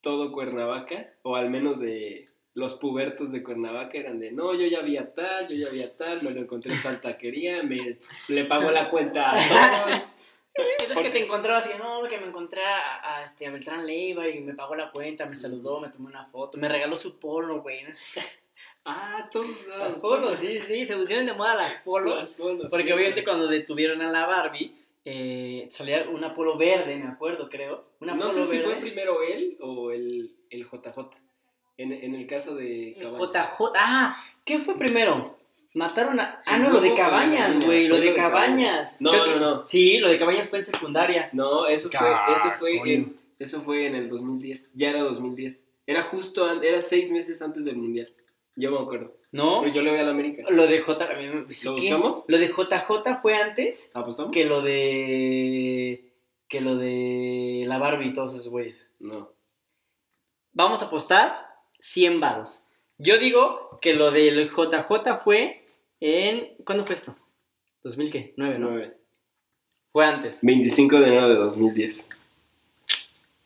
todo Cuernavaca, o al menos de los pubertos de Cuernavaca, eran de, no, yo ya vi a tal, yo ya vi a tal, me lo encontré en tal taquería, me, le pagó la cuenta a todos. Es que te encontrabas y no, que me encontré a, a, este, a Beltrán Leiva y me pagó la cuenta, me saludó, me tomó una foto, me regaló su polo, güey. no sé. Ah, todos Las polos, sí, sí, se pusieron de moda las polos. Las polos, Porque sí, obviamente cuando detuvieron a la Barbie, eh, salía una polo verde, me acuerdo, creo. Una No polo sé si verde. fue primero él o el, el JJ. En, en el caso de Cabañas. JJ. Ah, ¿qué fue primero? Mataron a. Ah, no, lo de Cabañas, güey, lo de Cabañas. No, no, no. Sí, lo de Cabañas fue en secundaria. No, eso fue, eso fue en, eso fue en el 2010. Ya era 2010. Era justo, era seis meses antes del mundial. Yo me acuerdo. ¿No? Pero yo le voy a la América. Lo de J. a mí me- ¿sí ¿Lo qué? buscamos? Lo de JJ fue antes ¿Apostamos? que lo de. que lo de la Barbie y todos esos güeyes. No. Vamos a apostar 100 varos. Yo digo que lo del JJ fue en. ¿Cuándo fue esto? ¿2000 qué? 9, ¿no? 9. Fue antes. 25 de enero de 2010.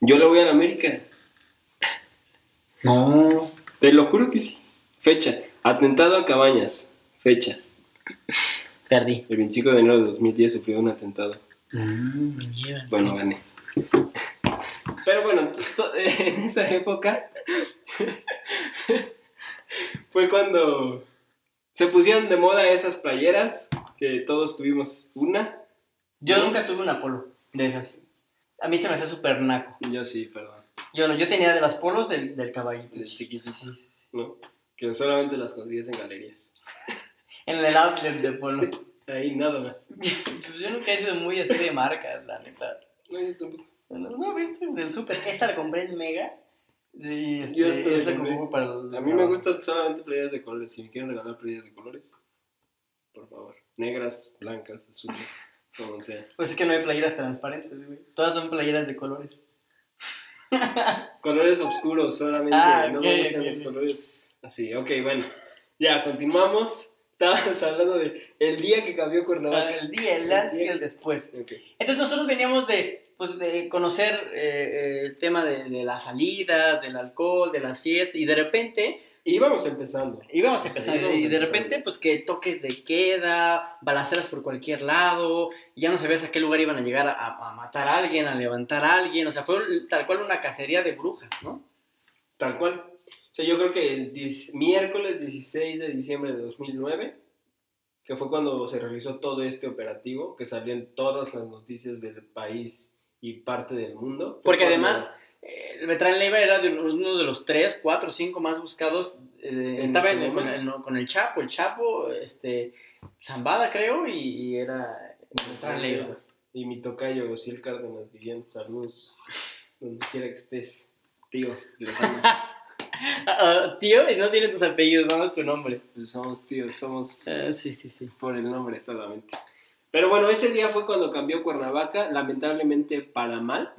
Yo le voy a la América. No. Te lo juro que sí. Fecha. Atentado a Cabañas. Fecha. Perdí. El 25 de enero de 2010 sufrió un atentado. Mm. Bueno, gané. Pero bueno, en esa época fue cuando se pusieron de moda esas playeras, que todos tuvimos una. Yo ¿No? nunca tuve una polo de esas. A mí se me hacía súper naco. Yo sí, perdón. Yo no, yo tenía de las polos del, del caballito. Del chiquitito. Sí, sí, sí. ¿no? Que solamente las consigues en galerías. En el outlet de polo. Ahí nada más. Pues yo nunca he sido muy así de marcas, la neta. No, yo tampoco. No, no, viste, es del súper. Esta la compré en Mega. Y este, Yo esta la es la compré. como para el- A mí me gustan solamente playeras de colores. Si me quieren regalar playeras de colores, por favor. Negras, blancas, azules, como sea. Pues es que no hay playeras transparentes, güey. Todas son playeras de colores. Colores oscuros solamente. Ah, no ok, me gustan ok, los colores así. Ok, bueno. Ya, continuamos. Estábamos hablando de el día que cambió Cuernavaca. El día, el antes y el después. Ok. Entonces nosotros veníamos de, pues, de conocer eh, eh, el tema de, de las salidas, del alcohol, de las fiestas, y de repente Íbamos empezando. íbamos a O sea, empezar, íbamos y de empezando. repente pues que toques de queda, balaceras por cualquier lado, ya no sabías a qué lugar iban a llegar a, a matar a alguien, a levantar a alguien, o sea, fue tal cual una cacería de brujas, ¿no? Tal cual. Sea, yo creo que el miércoles 16 de diciembre de 2009, que fue cuando se realizó todo este operativo, que salió en todas las noticias del país y parte del mundo. Porque cuando- además, eh, el Beltrán Leiva era de uno de los tres, cuatro, cinco más buscados. eh, En estaba en- con, el, no, con el Chapo, el Chapo, este, Zambada creo, y, y era Beltrán Leiva. Y mi tocayo, Osiel Cárdenas Guillén, saludos, donde quiera que estés, tío, lejano. Ah, tío, y no tiene tus apellidos, nada más tu nombre. Pues somos tíos, somos Ah, sí, sí, sí. por el nombre solamente. Pero bueno, ese día fue cuando cambió Cuernavaca, lamentablemente para mal.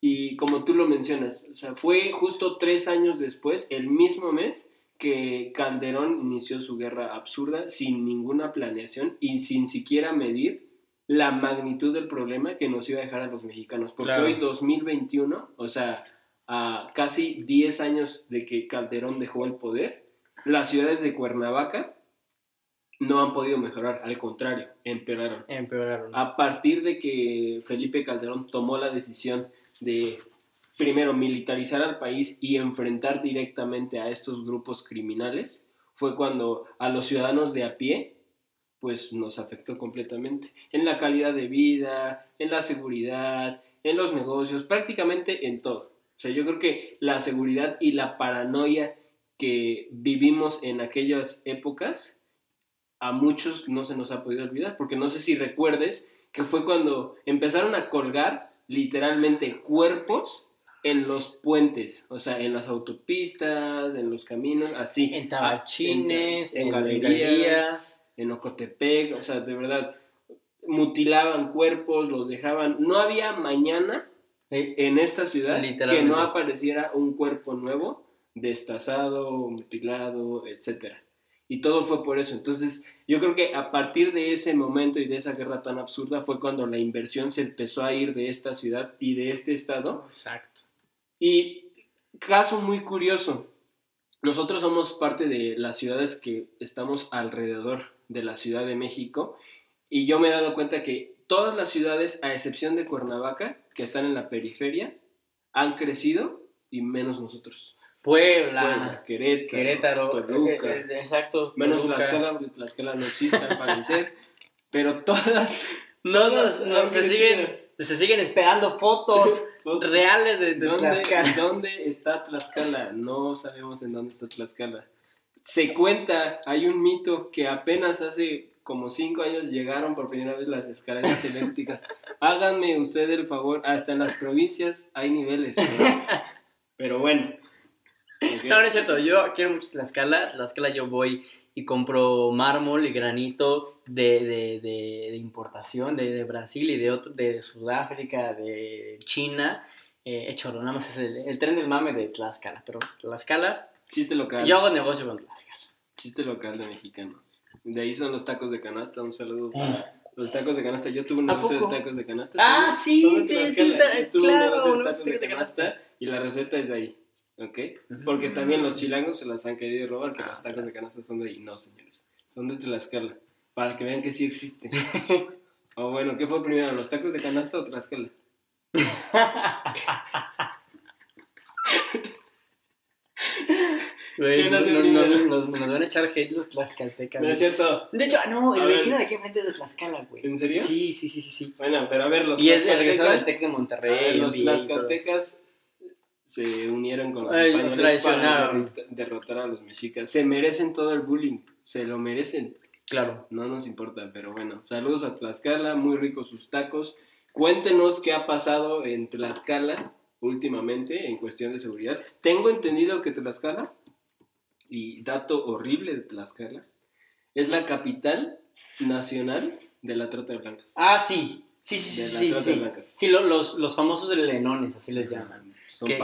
Y como tú lo mencionas, o sea, fue justo tres años después, el mismo mes, que Calderón inició su guerra absurda sin ninguna planeación y sin siquiera medir la magnitud del problema que nos iba a dejar a los mexicanos. Porque Claro. hoy, 2021, o sea, a casi 10 años de que Calderón dejó el poder, las ciudades de Cuernavaca no han podido mejorar, al contrario, empeoraron. Empeoraron. A partir de que Felipe Calderón tomó la decisión de, primero, militarizar al país y enfrentar directamente a estos grupos criminales, fue cuando a los ciudadanos de a pie, pues nos afectó completamente. En la calidad de vida, en la seguridad, en los negocios, prácticamente en todo. O sea, yo creo que la seguridad y la paranoia que vivimos en aquellas épocas, a muchos no se nos ha podido olvidar, porque no sé si recuerdes que fue cuando empezaron a colgar literalmente cuerpos en los puentes, o sea, en las autopistas, en los caminos, así. En tabachines, en, en, galerías, galerías. en Ocotepec, o sea, de verdad, mutilaban cuerpos, los dejaban. No había mañana en esta ciudad que no apareciera un cuerpo nuevo, destazado, mutilado, etcétera. Y todo fue por eso. Entonces, yo creo que a partir de ese momento y de esa guerra tan absurda fue cuando la inversión se empezó a ir de esta ciudad y de este estado. Exacto. Y caso muy curioso, nosotros somos parte de las ciudades que estamos alrededor de la Ciudad de México y yo me he dado cuenta que todas las ciudades, a excepción de Cuernavaca, que están en la periferia, han crecido y menos nosotros. Puebla, Puebla, Querétaro, Querétaro, Toluca, eh, eh, exacto. menos Toluca. Tlaxcala, porque Tlaxcala no existe al parecer, pero todas, todas no, se siguen, se siguen esperando fotos Fotos. reales de, de ¿Dónde, Tlaxcala. ¿Dónde está Tlaxcala? No sabemos en dónde está Tlaxcala. Se cuenta, hay un mito que apenas hace como cinco años llegaron por primera vez las escaleras eléctricas. Háganme usted el favor, hasta en las provincias hay niveles. Pero, pero bueno. No, no es cierto, yo quiero mucho Tlaxcala. Tlaxcala yo voy y compro mármol y granito de, de, de, de importación de, de Brasil y de, otro, de Sudáfrica, de China. Eh, hecho, nada más es el, el tren del mame de Tlaxcala. Pero Tlaxcala, Chiste local. yo hago negocio con Tlaxcala. Chiste local de mexicanos. De ahí son los tacos de canasta. Un saludo para los tacos de canasta. Yo tuve un ¿A negocio de tacos de canasta. Ah, sí, sí, Yo tuve un claro, negocio de tacos de canasta y la receta es de ahí. ¿Ok? Porque también los chilangos se las han querido robar, que los tacos de canasta son de ahí. No, señores. Son de Tlaxcala. Para que vean que sí existen. o bueno, ¿qué fue primero? ¿Los tacos de canasta o Tlaxcala? Güey, ¿Quién nos, hace nos- primero? nos- nos van a echar hate los tlaxcaltecas. No es cierto. De hecho, no, el A ver. vecino de aquí enfrente es de Tlaxcala, güey. ¿En serio? Sí, sí, sí, sí. sí. Bueno, pero a ver, los Y es de regresado del Tec de A ver, Monterrey. los tlaxcaltecas se unieron con los Ay, españoles para derrotar a los mexicas. Se merecen todo el bullying, se lo merecen. Claro. No nos importa, pero bueno, saludos a Tlaxcala, muy ricos sus tacos. Cuéntenos qué ha pasado en Tlaxcala últimamente en cuestión de seguridad. Tengo entendido que Tlaxcala, y dato horrible de Tlaxcala, es la capital nacional de la trata de blancas. Ah, sí. Sí, sí, De sí. la trata sí. de blancas. Sí, lo- los, los famosos lenones, así les llaman. Son Que-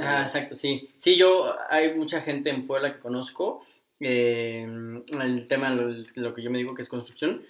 ah, exacto, sí. Sí, yo, hay mucha gente en Puebla que conozco eh, el tema, lo, lo que yo me digo que es construcción,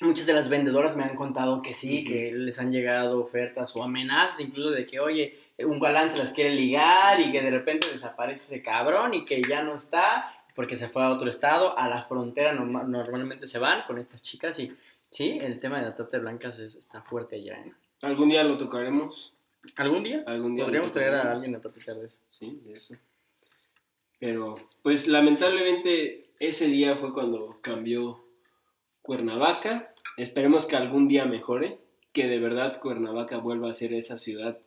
muchas de las vendedoras me han contado que sí, que les han llegado ofertas o amenazas, incluso de que, oye, un galán se las quiere ligar y que de repente desaparece ese cabrón y que ya no está porque se fue a otro estado, a la frontera norma- normalmente se van con estas chicas y sí, el tema de la trata de blancas es- está fuerte allá. ¿eh? Algún día lo tocaremos. ¿Algún día? Algún día Podríamos traer a alguien a platicar de eso. Sí, de eso. Pero, pues lamentablemente ese día fue cuando cambió Cuernavaca. Esperemos que algún día mejore, que de verdad Cuernavaca vuelva a ser esa ciudad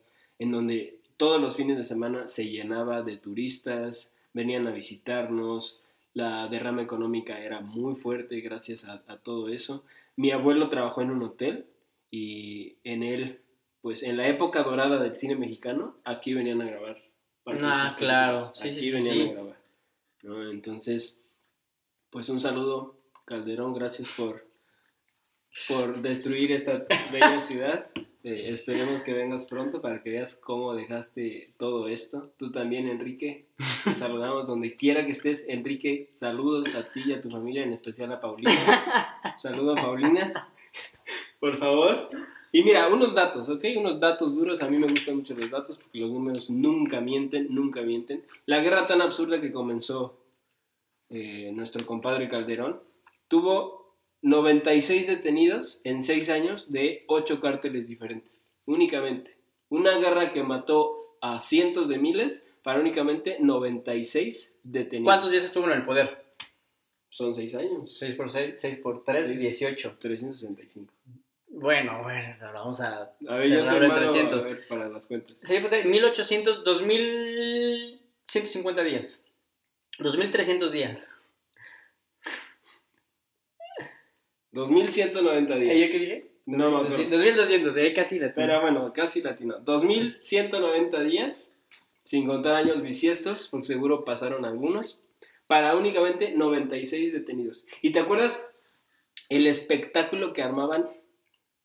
en donde todos los fines de semana se llenaba de turistas, venían a visitarnos, la derrama económica era muy fuerte gracias a, a todo eso. Mi abuelo trabajó en un hotel y en él, pues en la época dorada del cine mexicano, aquí venían a grabar. Ah, claro. sí, aquí sí, venían sí. a grabar. ¿no? Entonces, pues un saludo, Calderón, gracias por, por destruir esta bella ciudad. Eh, esperemos que vengas pronto para que veas cómo dejaste todo esto. Tú también, Enrique. Te saludamos donde quiera que estés. Enrique, saludos a ti y a tu familia, en especial a Paulina. Saludo a Paulina, por favor. Y mira, unos datos, ¿ok? Unos datos duros. A mí me gustan mucho los datos porque los números nunca mienten, nunca mienten. La guerra tan absurda que comenzó eh, nuestro compadre Calderón tuvo 96 detenidos en 6 años de 8 cárteles diferentes, únicamente. Una guerra que mató a cientos de miles para únicamente 96 detenidos. ¿Cuántos días estuvo en el poder? Son 6 años. 6 por 6, 6 por 3, Seis. 18. 365. Bueno, bueno, vamos a, A ver, yo soy en malo 300. a ver, para las cuentas. 6 por 3, 1800, 2150 días. 2300 días. 2190 días. ¿Y yo qué dije? No acuerdo. 2200, ahí casi la Pero bueno, casi latino. 2190 días, sin contar años bisiestos, porque seguro pasaron algunos, para únicamente 96 detenidos. ¿Y te acuerdas el espectáculo que armaban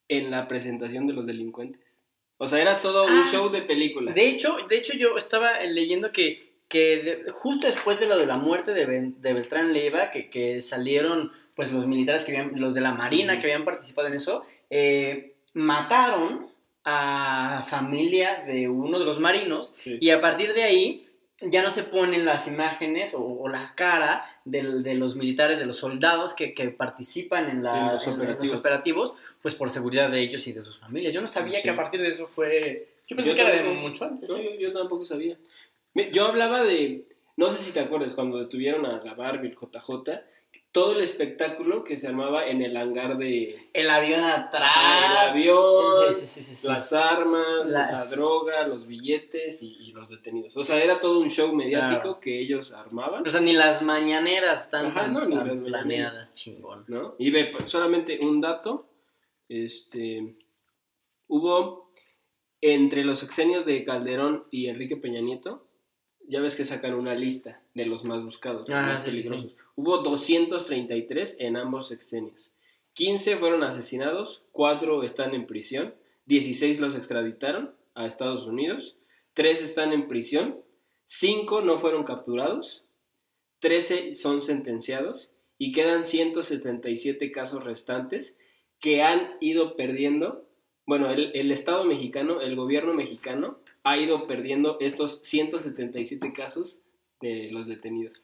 en la presentación de los delincuentes? O sea, era todo un Ah, show de película. De hecho, de hecho yo estaba leyendo que, que de- justo después de lo de la muerte de, Ben- de Beltrán Leiva, que, que salieron pues los militares que habían, los de la Marina que habían participado en eso, eh, mataron a familia de uno de los marinos Sí. y a partir de ahí ya no se ponen las imágenes o, o la cara de, los militares, de los soldados que, que participan en, la- En los en- operativos. operativos, pues por seguridad de ellos y de sus familias. Yo no sabía Sí. que a partir de eso fue... Yo pensé Yo que era de mucho antes. No, yo, yo tampoco sabía. Yo hablaba de, no sé si te acuerdas, cuando detuvieron a la Barbie, el JJ, todo el espectáculo que se armaba en el hangar de... El avión atrás. Ah, el avión, Sí, sí, sí, las armas, La- la... droga, los billetes y, y los detenidos. O sea, era todo un show mediático Claro. que ellos armaban, O sea, ni las mañaneras están Ajá, tan, no, ni tan las planeadas, mañaneras. chingón. ¿no? Y ve, pues, solamente un dato, este, hubo entre los sexenios de Calderón y Enrique Peña Nieto, ya ves que sacan una lista de los más buscados, Ah, más sí, sí, peligrosos. Hubo 233 en ambos sexenios. 15 fueron asesinados, 4 están en prisión, 16 los extraditaron a Estados Unidos, 3 están en prisión, 5 no fueron capturados, 13 son sentenciados y quedan 177 casos restantes que han ido perdiendo. Bueno, el, el Estado mexicano, el gobierno mexicano, ha ido perdiendo estos 177 casos de los detenidos.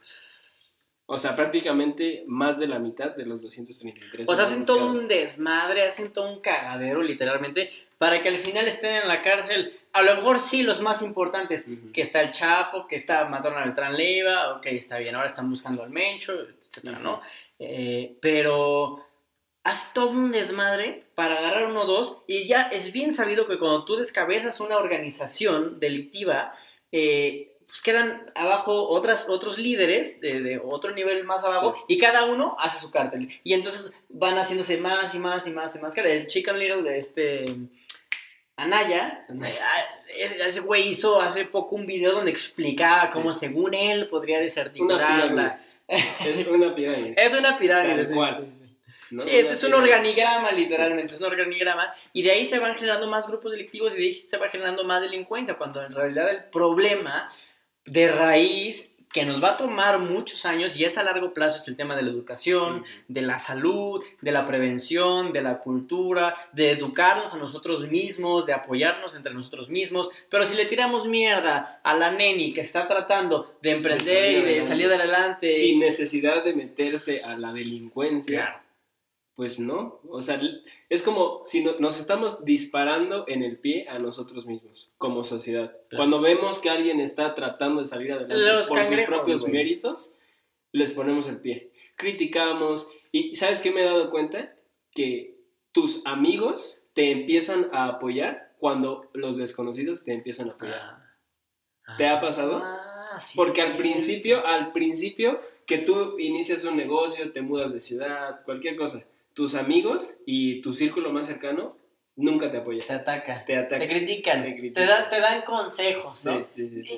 O sea, prácticamente más de la mitad de los 233. O sea, hacen todo un desmadre, hacen todo un cagadero, literalmente, para que al final estén en la cárcel. A lo mejor sí los más importantes, que está el Chapo, que está mataron a Beltrán Leiva, ok, está bien, ahora están buscando al Mencho, etcétera, ¿no? Eh, pero hace todo un desmadre para agarrar uno o dos, y ya es bien sabido que cuando tú descabezas una organización delictiva, eh, pues quedan abajo otras, otros líderes de, de otro nivel más abajo Sí. y cada uno hace su cártel. Y entonces van haciéndose más y más y más y más. El Chicken Little de este Anaya, ese güey hizo hace poco un video donde explicaba Sí. cómo según él podría Una desarticular pirámide. la... Es una pirámide. Es una pirámide. Sí. ¿No? Sí, eso es un organigrama, literalmente, es un organigrama, y de ahí se van generando más grupos delictivos y de ahí se va generando más delincuencia, cuando en realidad el problema de raíz que nos va a tomar muchos años y es a largo plazo, es el tema de la educación, de la salud, de la prevención, de la cultura, de educarnos a nosotros mismos, de apoyarnos entre nosotros mismos, pero si le tiramos mierda a la neni que está tratando de emprender y de salir adelante... Sin necesidad de meterse a la delincuencia. Pues no, o sea, es como si nos estamos disparando en el pie a nosotros mismos, como sociedad. Cuando vemos que alguien está tratando de salir adelante por sus propios méritos, les ponemos el pie. Criticamos, y ¿sabes qué me he dado cuenta? Que tus amigos te empiezan a apoyar cuando los desconocidos te empiezan a apoyar. Ah. ¿Te ha pasado? Ah, Porque al principio, al principio que tú inicias un negocio, te mudas de ciudad, cualquier cosa tus amigos y tu círculo más cercano nunca te apoyan. Te atacan. Te atacan. Te critican. Te, te, dan consejos, ¿no?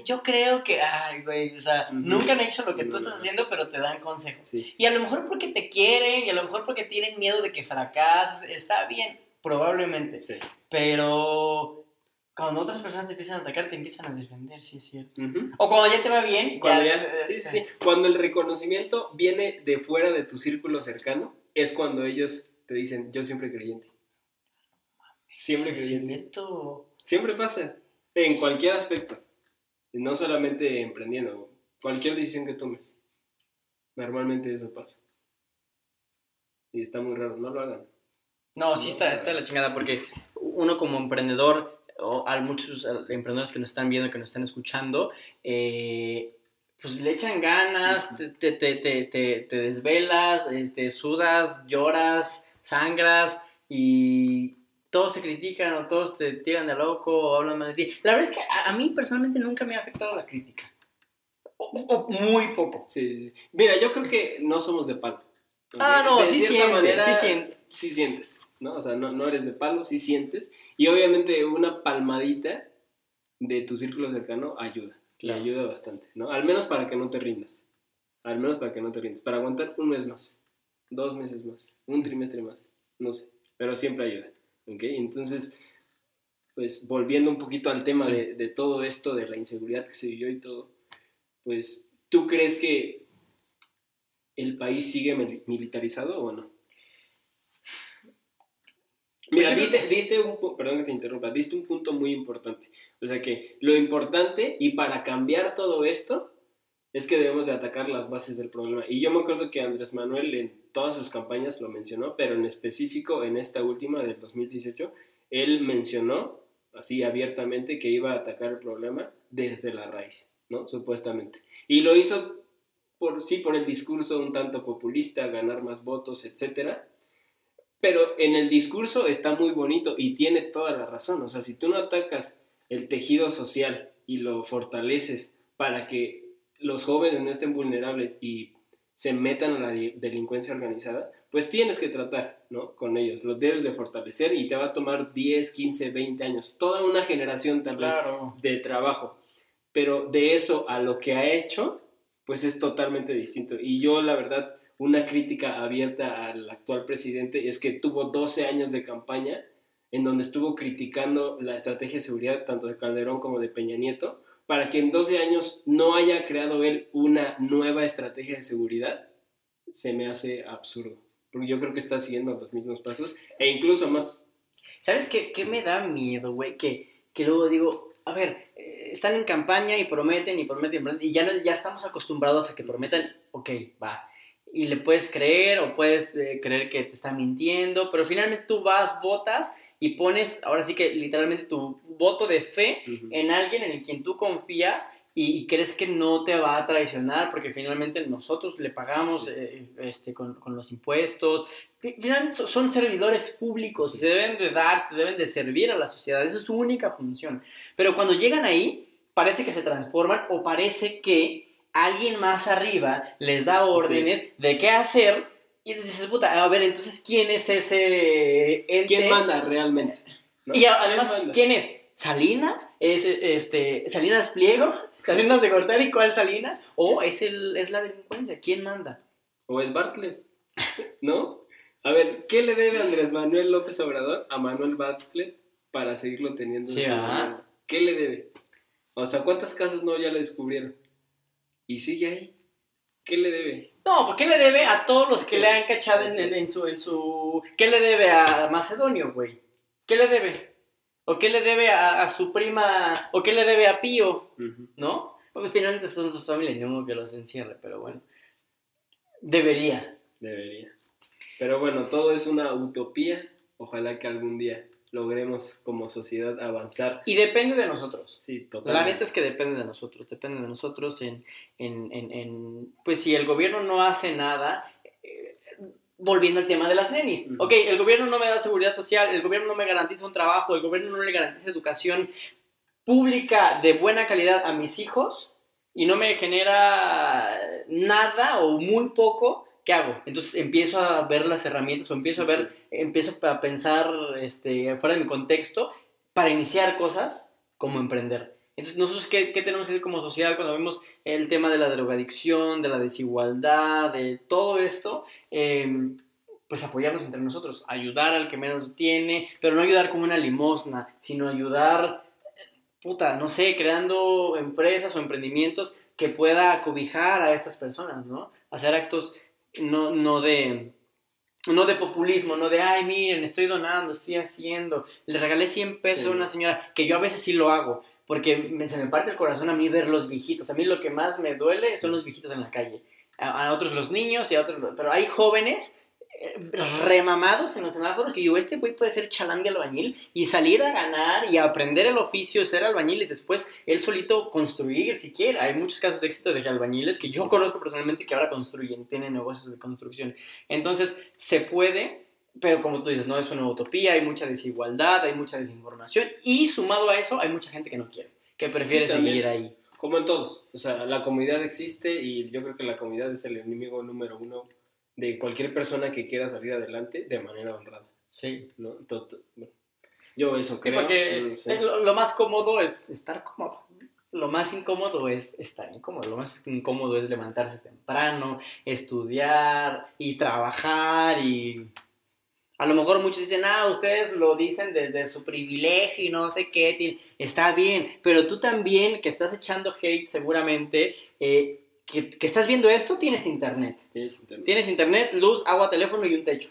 Yo creo que, ay, güey, o sea, nunca han hecho lo que tú estás haciendo, pero te dan consejos. Y a lo mejor porque te quieren, y a lo mejor porque tienen miedo de que fracases, está bien, probablemente. Pero cuando otras personas te empiezan a atacar, te empiezan a defender, sí es cierto. O cuando ya te va bien. Cuando sí, sí, sí. Cuando el reconocimiento viene de fuera de tu círculo cercano, es cuando ellos te dicen, yo siempre creyente. Siempre creyente. Siempre pasa, en cualquier aspecto. No solamente emprendiendo, cualquier decisión que tomes. Normalmente eso pasa. Y está muy raro, no lo hagan. No, sí está, está la chingada, porque uno como emprendedor, o hay muchos emprendedores que nos están viendo, que nos están escuchando, eh, pues le echan ganas, te, te, te, te, desvelas, te este, sudas, lloras, sangras y todos se critican o todos te tiran de loco o hablan mal de ti. La verdad es que a, mí personalmente nunca me ha afectado la crítica. O, muy poco. Sí, sí. Mira, yo creo que no somos de palo. Ah, no, sí sientes, sí sientes. Sí sientes, ¿no? O sea, no, no eres de palo, sí sientes. Y obviamente una palmadita de tu círculo cercano ayuda le ayuda bastante, ¿no? Al menos para que no te rindas. Al menos para que no te rindas. Para aguantar un mes más, dos meses más, un trimestre más, no sé, pero siempre ayuda, ¿ok? Entonces, pues volviendo un poquito al tema de, de, todo esto, de la inseguridad que se vivió y todo, pues, ¿tú crees que el país sigue militarizado o no? Mira, diste, diste un, perdón que te interrumpa, diste un punto muy importante. O sea que lo importante y para cambiar todo esto es que debemos de atacar las bases del problema. Y yo me acuerdo que Andrés Manuel en todas sus campañas lo mencionó, pero en específico en esta última del 2018, él mencionó así abiertamente que iba a atacar el problema desde la raíz, ¿no? Supuestamente. Y lo hizo por sí por el discurso un tanto populista, ganar más votos, etcétera, pero en el discurso está muy bonito y tiene toda la razón. O sea, si tú no atacas el tejido social y lo fortaleces para que los jóvenes no estén vulnerables y se metan a la delincuencia organizada, pues tienes que tratar, ¿no? Con ellos, los debes de fortalecer y te va a tomar 10, 15, 20 años, toda una generación tal vez de trabajo. Pero de eso a lo que ha hecho, pues es totalmente distinto. Y yo, la verdad, una crítica abierta al actual presidente es que tuvo 12 años de campaña en donde estuvo criticando la estrategia de seguridad tanto de Calderón como de Peña Nieto, para que en 12 años no haya creado él una nueva estrategia de seguridad, se me hace absurdo. Porque yo creo que está siguiendo los mismos pasos e incluso más. ¿Sabes qué, qué me da miedo, güey? Que, que luego digo, a ver, eh, están en campaña y prometen y prometen, y ya, ya estamos acostumbrados a que prometan, ok, va y le puedes creer o puedes eh, creer que te está mintiendo, pero finalmente tú vas, votas y pones, ahora sí que literalmente tu voto de fe en alguien en el quien tú confías y, crees que no te va a traicionar porque finalmente nosotros le pagamos eh, este, con, con, los impuestos. Finalmente son servidores públicos, se deben de dar, se deben de servir a la sociedad, esa es su única función. Pero cuando llegan ahí, parece que se transforman o parece que alguien más arriba les da órdenes de qué hacer y dices, puta, a ver, entonces, ¿quién es ese ente? ¿Quién manda realmente? Y además, ¿quién es? ¿Salinas? ¿Es este, Salinas Pliego? ¿Salinas de Gortari? ¿Cuál Salinas? ¿O es, el, es la delincuencia? ¿Quién manda? ¿O es Bartlett? ¿No? A ver, ¿qué le debe Andrés Manuel López Obrador a Manuel Bartlett para seguirlo teniendo en su ¿Qué le debe? O sea, ¿cuántas casas no ya le descubrieron? Y sigue ahí. ¿Qué le debe? No, ¿por qué le debe a todos los que Sí. le han cachado en, en- en su, en su... ¿Qué le debe a Macedonio, güey? ¿Qué le debe? ¿O qué le debe a, a su prima? ¿O qué le debe a Pío? ¿No? Porque finalmente son su familia, ni modo que los encierre, pero bueno. Debería. Debería. Pero bueno, todo es una utopía. Ojalá que algún día logremos como sociedad avanzar. Y depende de nosotros. Sí, La totalmente. neta es que depende de nosotros, depende de nosotros en, en, en, en- pues si el gobierno no hace nada, eh, volviendo al tema de las nenis, Ujú. ok, el gobierno no me da seguridad social, el gobierno no me garantiza un trabajo, el gobierno no le garantiza educación pública de buena calidad a mis hijos y no me genera nada o muy poco, ¿qué hago? Entonces empiezo a ver las herramientas o empiezo a ver empiezo a pensar este, fuera de mi contexto para iniciar cosas como emprender. Entonces, nosotros, ¿qué, qué tenemos que hacer como sociedad cuando vemos el tema de la drogadicción, de la desigualdad, de todo esto? Eh, pues apoyarnos entre nosotros, ayudar al que menos tiene, pero no ayudar como una limosna, sino ayudar, puta, no sé, creando empresas o emprendimientos que pueda cobijar a estas personas, ¿no? Hacer actos no, no de no de populismo, no de, ay, miren, estoy donando, estoy haciendo. Le regalé 100 pesos Sí. a una señora, que yo a veces sí lo hago, porque me- se me parte el corazón a mí ver los viejitos. A mí lo que más me duele Sí. son los viejitos en la calle. A, a otros los niños y a otros... Pero hay jóvenes remamados en los semáforos que yo, este güey puede ser chalán de albañil y salir a ganar y aprender el oficio, ser albañil y después él solito construir siquiera. Hay muchos casos de éxito de albañiles que yo conozco personalmente que ahora construyen, tienen negocios de construcción. Entonces, se puede, pero como tú dices, no es una utopía, hay mucha desigualdad, hay mucha desinformación y sumado a eso hay mucha gente que no quiere, que prefiere seguir ahí. Como en todos. O sea, la comunidad existe y yo creo que la comunidad es el enemigo número uno de cualquier persona que quiera salir adelante de manera honrada. Sí. ¿no? Tot- bueno, yo eso Sí, creo. porque no sé. es lo, lo más cómodo es estar cómodo. Lo más incómodo es estar incómodo. Lo más incómodo es levantarse temprano, estudiar y trabajar y... A lo mejor muchos dicen, ah, ustedes lo dicen desde su privilegio y no sé qué. Está bien, pero tú también que estás echando hate seguramente, eh, que, que estás viendo esto, tienes internet. Tienes internet. Tienes internet, luz, agua, teléfono y un techo.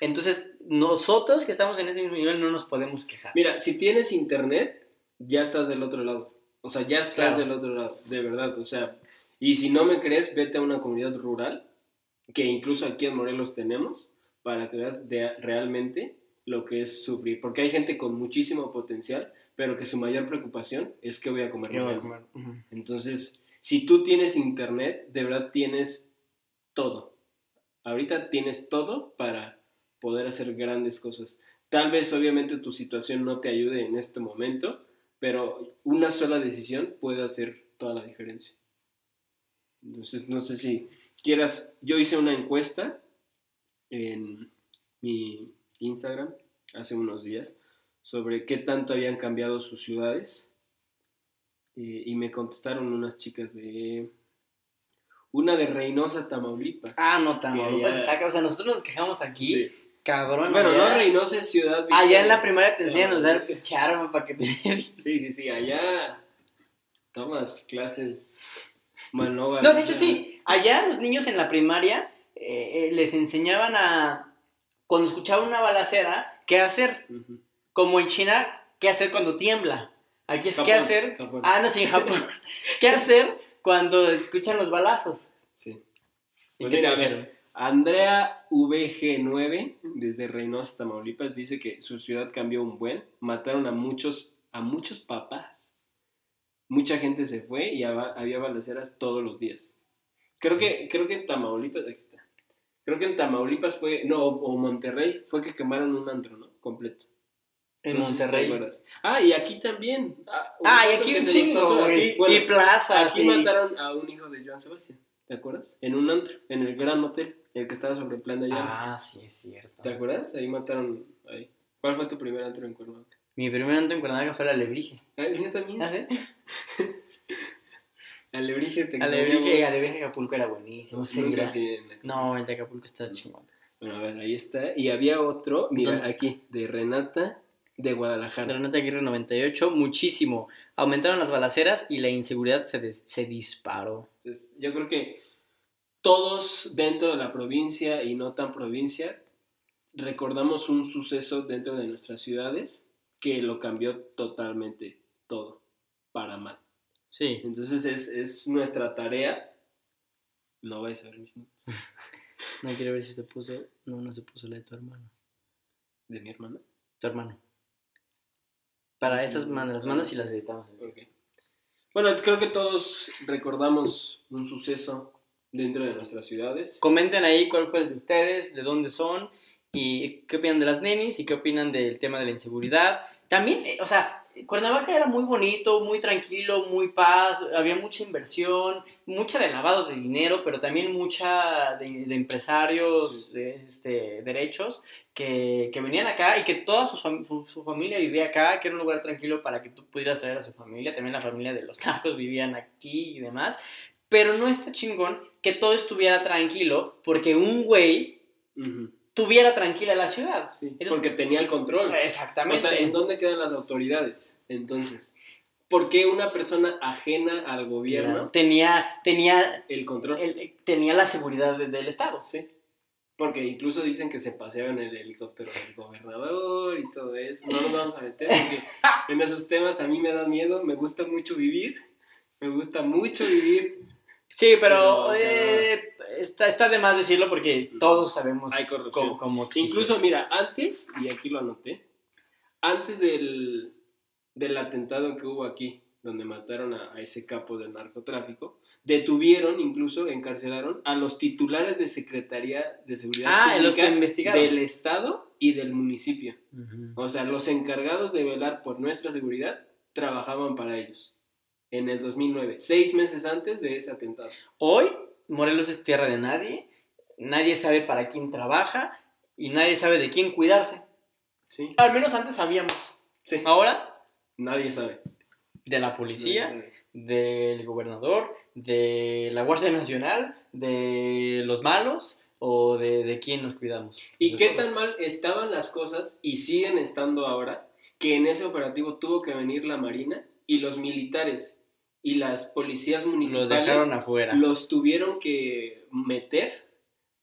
Entonces, nosotros que estamos en ese mismo nivel no nos podemos quejar. Mira, si tienes internet, ya estás del otro lado. O sea, ya estás Claro. del otro lado, de verdad. O sea, y si no me crees, vete a una comunidad rural, que incluso aquí en Morelos tenemos, para que veas de- realmente lo que es sufrir. Porque hay gente con muchísimo potencial, pero que su mayor preocupación es que voy a comer. Ujú. Entonces, si tú tienes internet, de verdad tienes todo. Ahorita tienes todo para poder hacer grandes cosas. Tal vez, obviamente, tu situación no te ayude en este momento, pero una sola decisión puede hacer toda la diferencia. Entonces, no sé si quieras, yo hice una encuesta en mi Instagram hace unos días sobre qué tanto habían cambiado sus ciudades eh, y me contestaron unas chicas de una de Reynosa, Tamaulipas. Ah, no, Sí, Tamaulipas allá- está acá. O sea, nosotros nos quejamos aquí, Sí. cabrón. Bueno, allá- no Reynosa es ciudad. Allá en Victoria. la primaria te enseñan a usar charma para que te... Sí, sí, sí, allá tomas clases manobras. No, de hecho sí. Allá los niños en la primaria eh, eh, les enseñaban a... Cuando escuchaban una balacera, ¿qué hacer? Como en China, ¿qué hacer cuando tiembla? Aquí es qué Japón, hacer... Japón. Ah, no, sí, en Japón. ¿Qué hacer cuando escuchan los balazos? Sí. ¿Y Pues qué mira, a ver? Andrea VG9, desde Reynosa, Tamaulipas, dice que su ciudad cambió un buen. Mataron a muchos, a muchos papás. Mucha gente se fue y había balaceras todos los días. Creo que, creo que en Tamaulipas, aquí está. Creo que en Tamaulipas fue, no, o o Monterrey, fue que quemaron un antro, ¿no? Completo. En No Monterrey. Ah, y aquí también. Ah, Ah, y aquí un chingo, güey. bueno, y plaza, Aquí sí. mataron a un hijo de Joan Sebastián, ¿te acuerdas? En un antro, en el Gran Hotel, el que estaba sobre el plan de Ayala. Ah, sí, es cierto. ¿Te acuerdas? Ahí mataron. Ahí. ¿Cuál fue tu primer antro en Cuernavaca? Mi primer antro en Cuernavaca fue la Alebrije. Ah, mío también. ¿Ah, sí? Alebrije te Alebrije. Alebrije de Acapulco era buenísimo. sí, era- en Acapulco. No, el de Acapulco está chingón. Bueno, a ver, ahí está. Y había otro, mira, ¿Dónde? aquí, de Renata, de Guadalajara. Renata Aguirre 98, muchísimo. aumentaron las balaceras y la inseguridad se, des- se disparó. Entonces, yo creo que todos dentro de la provincia y no tan provincia recordamos un suceso dentro de nuestras ciudades que lo cambió totalmente todo para mal. Sí. Entonces es, es nuestra tarea. No vais a ver mis notas. No quiero ver si se puso. No, no se puso la de tu hermano. De mi hermana. Tu hermano. Para sí. mandas, las mandas y las editamos. Ok. Bueno, creo que todos recordamos un suceso dentro de nuestras ciudades. Comenten ahí cuál fue el de ustedes, de dónde son y qué opinan de las nenis y qué opinan del tema de la inseguridad. También, eh, o sea, Cuernavaca era muy bonito, muy tranquilo, muy paz, había mucha inversión, mucha de lavado de dinero, pero también mucha de, de empresarios, Sí. de este, derechos que, que venían acá y que toda su, fam- su, su familia vivía acá, que era un lugar tranquilo para que tú pudieras traer a su familia. También la familia de los tacos vivían aquí y demás. Pero no está chingón que todo estuviera tranquilo porque un güey. Tuviera tranquila la ciudad. Sí, Entonces- porque tenía el control. O Exactamente. sea, ¿en dónde quedan las autoridades? Entonces, ¿por qué una persona ajena al gobierno Claro, tenía, tenía, el control? el- tenía la seguridad de- del Estado. Sí. Porque incluso dicen que se paseaba en el helicóptero del gobernador y todo eso. No nos vamos a meter porque en esos temas a mí me da miedo. Me gusta mucho vivir. Me gusta mucho vivir. Sí, pero Pero, o sea, eh, está, está de más decirlo porque todos sabemos Hay corrupción. cómo, cómo existe. Incluso, mira, antes, y aquí lo anoté, antes del, del atentado que hubo aquí, donde mataron a, a ese capo del narcotráfico, detuvieron, incluso encarcelaron a los titulares de Secretaría de Seguridad Ah, los que Pública investigaron. del Estado y del municipio. O sea, los encargados de velar por nuestra seguridad trabajaban para ellos. En el 2009, seis meses antes de ese atentado. Hoy, Morelos es tierra de nadie, nadie sabe para quién trabaja y nadie sabe de quién cuidarse. ¿Sí? Al menos antes sabíamos. Sí. Ahora, Nadie sabe. de la policía, del gobernador, de la Guardia Nacional, de los malos o de, de quién nos cuidamos. ¿Y qué tan mal estaban las cosas y siguen estando ahora que en ese operativo tuvo que venir la Marina y los militares y las policías Los municipales dejaron afuera. los tuvieron que meter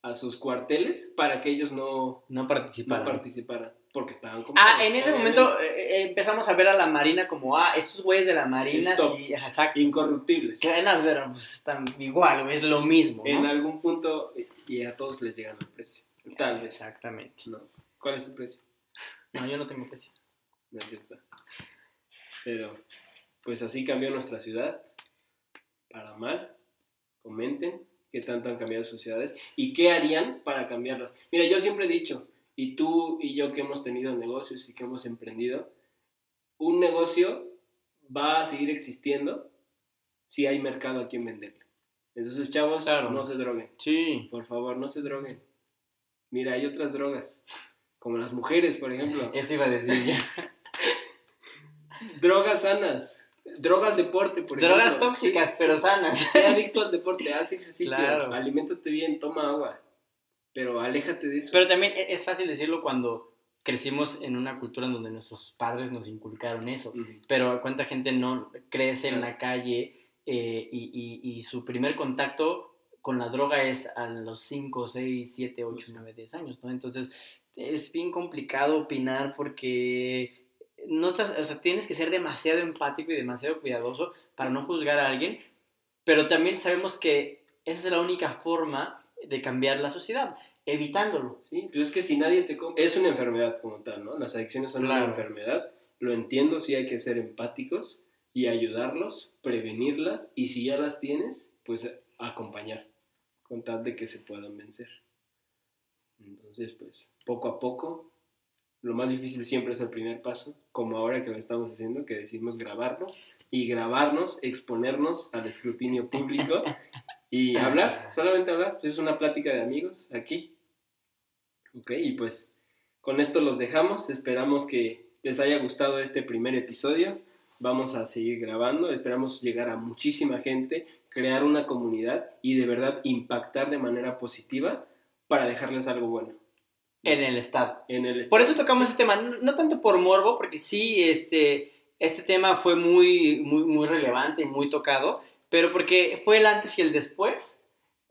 a sus cuarteles para que ellos no, No no participaron. participaran porque estaban como Ah, en ese momento eh, eh, empezamos a ver a la Marina como, ah, estos güeyes de la Marina, Stop. sí, exacto. incorruptibles. Que no, pero pues están igual, es lo mismo, En ¿no? algún punto y a todos les llegan al precio. Tal vez. Exactamente. No. ¿Cuál es tu precio? No, yo no tengo precio. No. Pero, pues así cambió nuestra ciudad. Para mal. Comenten qué tanto han cambiado sus ciudades y qué harían para cambiarlas. Mira, yo siempre he dicho, y tú y yo que hemos tenido negocios y que hemos emprendido, un negocio va a seguir existiendo si hay mercado a quien venderle. Entonces, chavos, Claro. no se droguen. Sí. Por favor, no se droguen. Mira, hay otras drogas, como las mujeres, por ejemplo. Eso iba a decir yo. Drogas sanas. Droga al deporte, por Drogas ejemplo. tóxicas, Sí, pero sí. sanas. Sé adicto al deporte, haz ejercicio, Claro. aliméntate bien, toma agua. Pero aléjate de eso. Pero también e- es fácil decirlo cuando crecimos en una cultura en donde nuestros padres nos inculcaron eso. Pero cuánta gente no crece en la calle eh, y, y- y su primer contacto con la droga es a los 5, 6, 7, 8, 9, 10 años, ¿no? Entonces es bien complicado opinar porque no estás, o sea, tienes que ser demasiado empático y demasiado cuidadoso para no juzgar a alguien, pero también sabemos que esa es la única forma de cambiar la sociedad, evitándolo. Sí, pues es que si nadie te compra. Es una enfermedad como tal, ¿no? Las adicciones son Claro. una enfermedad. Lo entiendo, sí hay que ser empáticos y ayudarlos, prevenirlas. Y si ya las tienes, pues acompañar, con tal de que se puedan vencer. Entonces, pues, poco a poco. Lo más difícil siempre es el primer paso, como ahora que lo estamos haciendo, que decidimos grabarlo y grabarnos, exponernos al escrutinio público y hablar, solamente hablar. Es una plática de amigos aquí. Ok, y pues con esto los dejamos. Esperamos que les haya gustado este primer episodio. Vamos a seguir grabando. Esperamos llegar a muchísima gente, crear una comunidad y de verdad impactar de manera positiva para dejarles algo bueno. En el estado. En el Por eso estado. tocamos este tema, no, no tanto por morbo, porque sí, este, este tema fue muy, muy, muy relevante y muy tocado, pero porque fue el antes y el después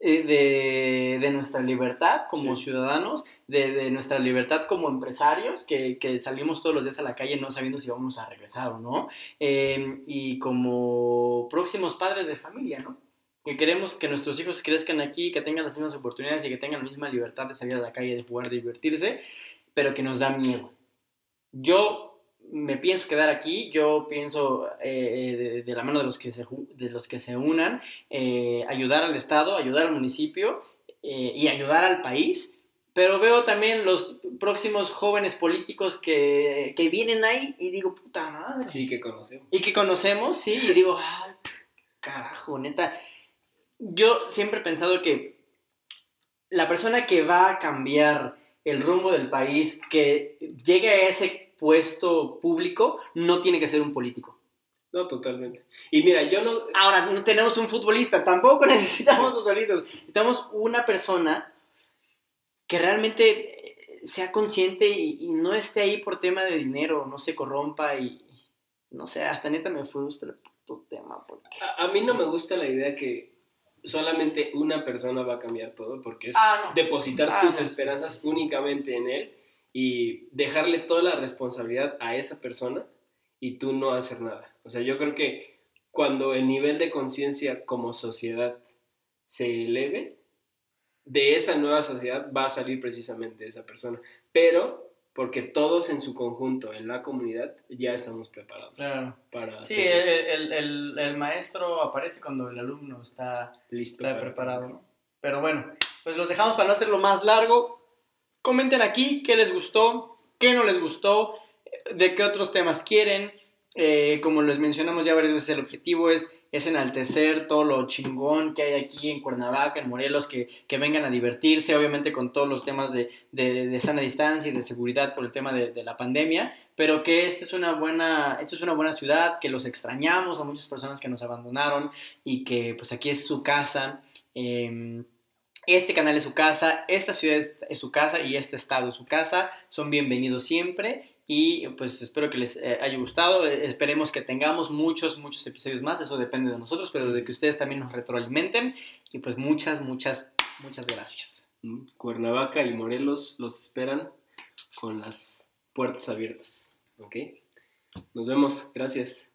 eh, de, de, nuestra libertad como Sí. ciudadanos, de, de nuestra libertad como empresarios, que, que salimos todos los días a la calle no sabiendo si vamos a regresar o no, eh, y como próximos padres de familia, ¿no? Que queremos que nuestros hijos crezcan aquí, que tengan las mismas oportunidades y que tengan la misma libertad de salir a la calle, de jugar, de divertirse, pero que nos da miedo. Yo me pienso quedar aquí, yo pienso eh, de, de la mano de los que se, de los que se unan, eh, ayudar al Estado, ayudar al municipio eh, y ayudar al país, pero veo también los próximos jóvenes políticos que, que vienen ahí y digo, puta madre. Y que conocemos. Y que conocemos, sí, y digo, ay, carajo, neta. Yo siempre he pensado que la persona que va a cambiar el rumbo del país, que llegue a ese puesto público, no tiene que ser un político. No, totalmente. Y mira, yo no... Ahora, no tenemos un futbolista, tampoco necesitamos futbolistas. Necesitamos una persona que realmente eh, sea consciente y, y no esté ahí por tema de dinero, no se corrompa y, no sé, hasta neta me frustra el puto tema. Porque... A, a mí no me gusta la idea que solamente una persona va a cambiar todo, porque es Ah, no. depositar Ah, tus no. esperanzas únicamente en él y dejarle toda la responsabilidad a esa persona y tú no hacer nada. O sea, yo creo que cuando el nivel de conciencia como sociedad se eleve, de esa nueva sociedad va a salir precisamente esa persona. Pero porque todos en su conjunto, en la comunidad, ya estamos preparados Claro. para Sí, el, el- el- el maestro aparece cuando el alumno está, listo. está para- preparado, ¿no? Pero bueno, pues los dejamos para no hacerlo más largo. Comenten aquí qué les gustó, qué no les gustó, de qué otros temas quieren. Eh, como les mencionamos ya varias veces, el objetivo es, es enaltecer todo lo chingón que hay aquí en Cuernavaca, en Morelos, que, que vengan a divertirse, obviamente con todos los temas de, de- de sana distancia y de seguridad por el tema de, la pandemia, pero que esta es una buena, esta es una buena ciudad, que los extrañamos a muchas personas que nos abandonaron y que pues aquí es su casa. eh, este canal es su casa, esta ciudad es su casa y este estado es su casa. Son bienvenidos siempre y pues espero que les eh, haya gustado. Eh, esperemos que tengamos muchos, muchos episodios más. Eso depende de nosotros, pero de que ustedes también nos retroalimenten. Y pues muchas, muchas, muchas gracias. Mm, Cuernavaca y Morelos los esperan con las puertas abiertas. ¿Ok? Nos vemos. Gracias.